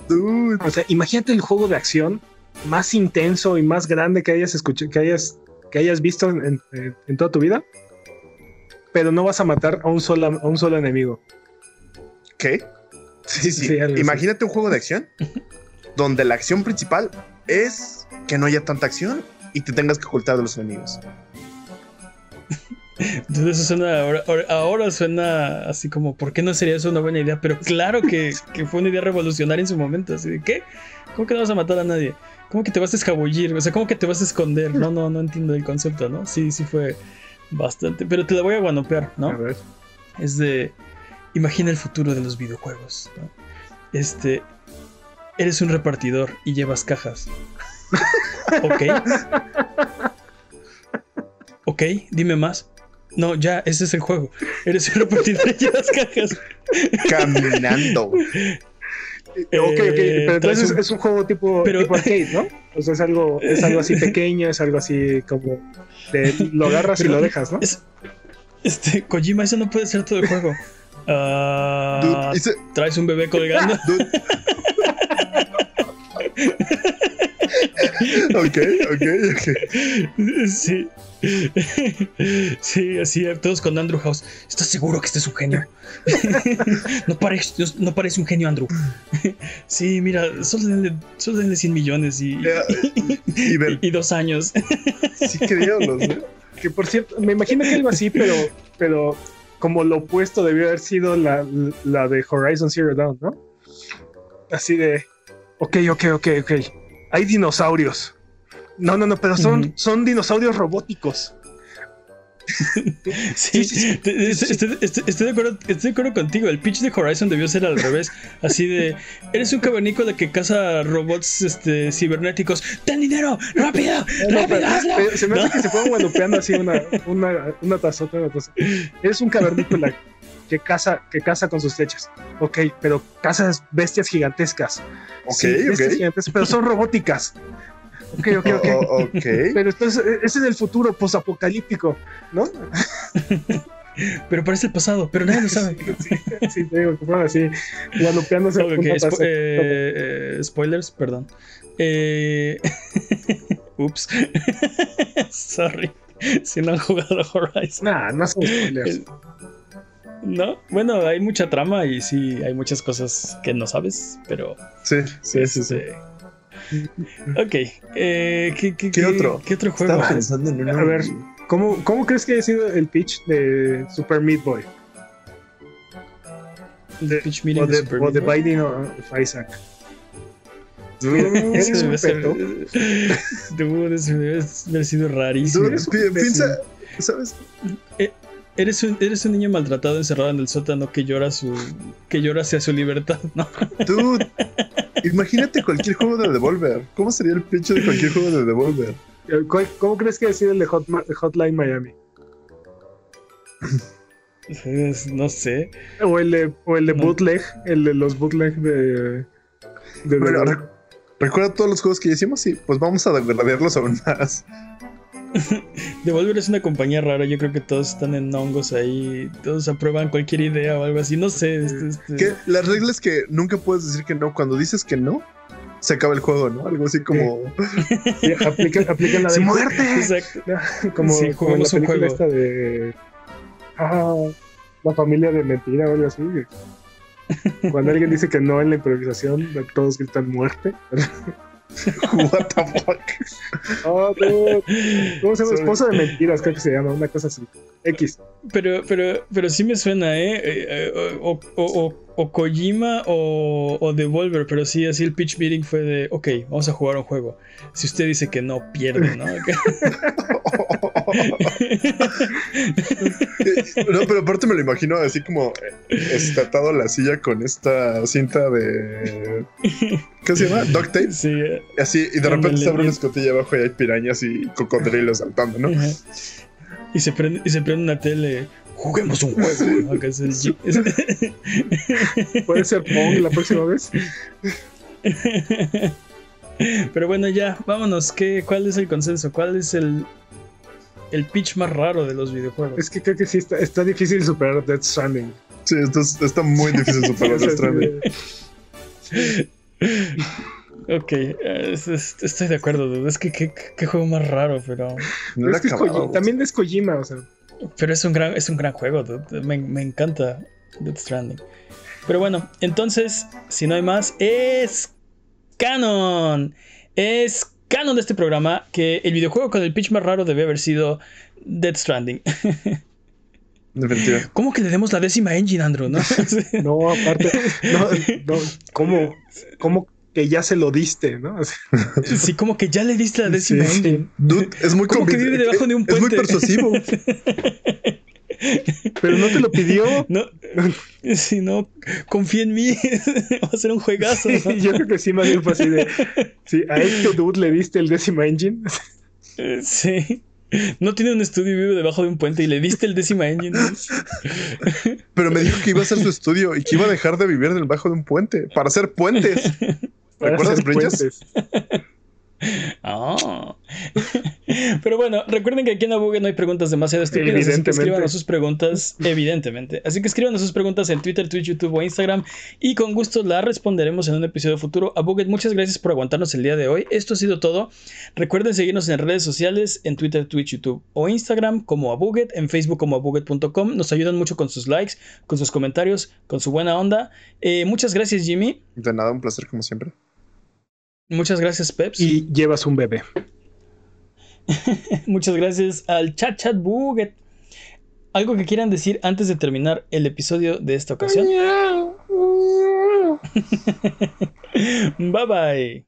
Dude. O sea, imagínate el juego de acción más intenso y más grande que hayas escuchado, que hayas, que hayas visto en, en- en toda tu vida. Pero no vas a matar a un solo, a un solo enemigo. ¿Qué? Sí, sí. Imagínate un juego de acción <laughs> donde la acción principal es que no haya tanta acción y te tengas que ocultar de los enemigos. Entonces eso suena ahora, suena así como, ¿por qué no sería eso una buena idea? Pero claro que, <laughs> que fue una idea revolucionaria en su momento. Así de, ¿qué? ¿Cómo que no vas a matar a nadie? ¿Cómo que te vas a escabullir? O sea, ¿cómo que te vas a esconder? No, no, no entiendo el concepto, ¿no? Sí, sí fue bastante. Pero te la voy a guanopear, A ¿no? ver. Es de, imagina el futuro de los videojuegos, ¿no? Este, eres un repartidor y llevas cajas. <laughs> ¿Ok? ¿Ok? Dime más. No, ya, ese es el juego. Eres un repartidor y llevas cajas. Caminando. ok, ok, Eh, pero traes entonces un- es un juego tipo, Pero- tipo arcade, ¿no? O sea, es algo, es algo así <laughs> pequeño, es algo así como de, lo agarras y lo dejas, ¿no? Es- este, Kojima, eso no puede ser todo el juego. Ah, Dude, hice- traes un bebé colgando. <laughs> dude. ok, ok, ok. Sí. Sí, así, todos con Andrew House. ¿Estás seguro que este es un genio? <laughs> no, parece, no parece un genio, Andrew. Sí, mira, solo denle, solo denle 100 millones y, y dos años. sí que diablos, ¿eh? Que por cierto, me imagino que algo así, pero, pero como lo opuesto debió haber sido la, la de Horizon Zero Dawn, ¿no? Así de, ok, ok, ok, ok. Hay dinosaurios. No, no, no, pero son, son dinosaurios robóticos. <laughs> Sí, Sí. Estoy, de acuerdo, estoy de acuerdo contigo. El pitch de Horizon debió ser al revés. Así de, eres un cavernícola que caza robots este, cibernéticos. ¡Ten dinero! ¡Rápido! <laughs> ¡Rápido! hazlo! se me hace ¿No? que se fueron gualupeando así una, <laughs> otra. Eres un cavernícola que caza, que caza con sus flechas. Ok, pero cazas bestias gigantescas. Ok, Sí, bestias ok. gigantes, pero son robóticas. Ok, ok, ok. Oh, oh, ok. Pero entonces, ese es el futuro posapocalíptico, ¿no? <laughs> Pero parece el pasado, pero nadie lo sabe. Sí, sí, te digo, que fueron así, gualupeándose. Ok, punta tras spo- eh, eh, spoilers, perdón. Eh, <laughs> ups. <laughs> Sorry. Si no han jugado Horizon. Nah, no son spoilers. No, bueno, hay mucha trama y sí, hay muchas cosas que no sabes, pero Sí, sí, sí. sí. Ok, eh, ¿qué, qué, ¿Qué otro? ¿Qué otro juego? Estaba pensando en uno. A ver. ¿Cómo, ¿Cómo crees que ha sido el pitch de Super Meat Boy? Pitch O de de, o de. Binding of Isaac. Dude, <laughs> Eres un peto. <laughs> Dude, debe sido rarísimo. dude, piensa, ¿sabes? Eres un, eres un niño maltratado encerrado en el sótano que llora su que llora hacia su libertad, ¿no? Dude, <laughs> imagínate cualquier juego de Devolver. ¿Cómo sería el pitch de cualquier juego de Devolver? ¿Cuál- ¿Cómo crees que ha sido el de Hot- de Hotline Miami? No sé. O el de, o el de No. bootleg, el de los bootleg de. de Bueno, recuerda todos los juegos que ya hicimos y pues vamos a degradarlos aún más. <laughs> Devolver es una compañía rara. Yo creo que todos están en hongos ahí. Todos aprueban cualquier idea o algo así. No sé. este- este- Que las reglas es que nunca puedes decir que no. Cuando dices que no, se acaba el juego, ¿no? Algo así como. Sí, <laughs> aplican, aplican la de <laughs> Sí, muerte. Exacto. Como, Sí, como en la jugamos un película juego. esta de. Ah, la familia de mentira o algo así. Cuando alguien dice que no en la improvisación, todos gritan muerte. <laughs> What the fuck? Oh, no. ¿Cómo se llama? Esposa de mentiras, creo que se llama, una cosa así. X. Pero, pero, pero sí me suena, ¿eh? eh, eh o, o, o, o, Kojima o, o Devolver, pero sí, así el pitch meeting fue de, ok, vamos a jugar un juego. Si usted dice que no, pierde, ¿no? <laughs> no, pero aparte me lo imagino así como estatado a la silla con esta cinta de. ¿Qué se llama? Duct tape. Sí. Así, y de repente se abre una escotilla abajo y hay pirañas y cocodrilos saltando, ¿no? Y se prende, y se prende una tele. Juguemos un juego. <laughs> ¿no? es el <laughs> Puede ser Pong la próxima vez. Pero bueno, ya, vámonos. ¿Qué, ¿Cuál es el consenso? ¿Cuál es el, el pitch más raro de los videojuegos? Es que creo que sí está, está difícil superar Death Stranding. Sí, está, está muy difícil <laughs> superar Death Stranding. Ok, estoy de acuerdo. Es que qué, juego más raro, pero. es que también es Kojima, o sea. Pero es un gran, es un gran juego, me, me, encanta Death Stranding. Pero bueno, entonces, si no hay más, es canon. Es canon de este programa que el videojuego con el pitch más raro debe haber sido Death Stranding. <laughs> ¿Cómo que le demos la décima engine, Andrew? No, <laughs> no aparte, no, no, ¿cómo, ¿cómo que ya se lo diste, ¿no? <laughs> sí, como que ya le diste la décima engine. Dude, es muy <laughs> como que vive debajo de un puente. Es muy persuasivo. <laughs> Pero no te lo pidió. No, si no, confía en mí. Va a ser un juegazo. yo creo que sí, más bien fue así de. Sí, a este dude le diste el décima engine. Sí. No tiene un estudio y vive debajo de un puente y le diste el décima engine. Pero me dijo que iba a hacer su estudio y que iba a dejar de vivir debajo de un puente para hacer puentes. ¿Recuerdas Bridges? <laughs> Oh. <laughs> Pero bueno, recuerden que aquí en Abuget no hay preguntas demasiado estúpidas. Así que escriban sus preguntas, <laughs> evidentemente. Así que escriban sus preguntas en Twitter, Twitch, YouTube o Instagram. Y con gusto las responderemos en un episodio futuro. Abuget, muchas gracias por aguantarnos el día de hoy. Esto ha sido todo. Recuerden seguirnos en redes sociales, en Twitter, Twitch, YouTube o Instagram como Abuget, en Facebook como abuget.com. Nos ayudan mucho con sus likes, con sus comentarios, con su buena onda. Eh, muchas gracias, Jimmy. De nada, un placer como siempre. Muchas gracias, Peps. Y llevas un bebé. <laughs> Muchas gracias al Chat Chat Buget. ¿Algo que quieran decir antes de terminar el episodio de esta ocasión? <laughs> bye bye.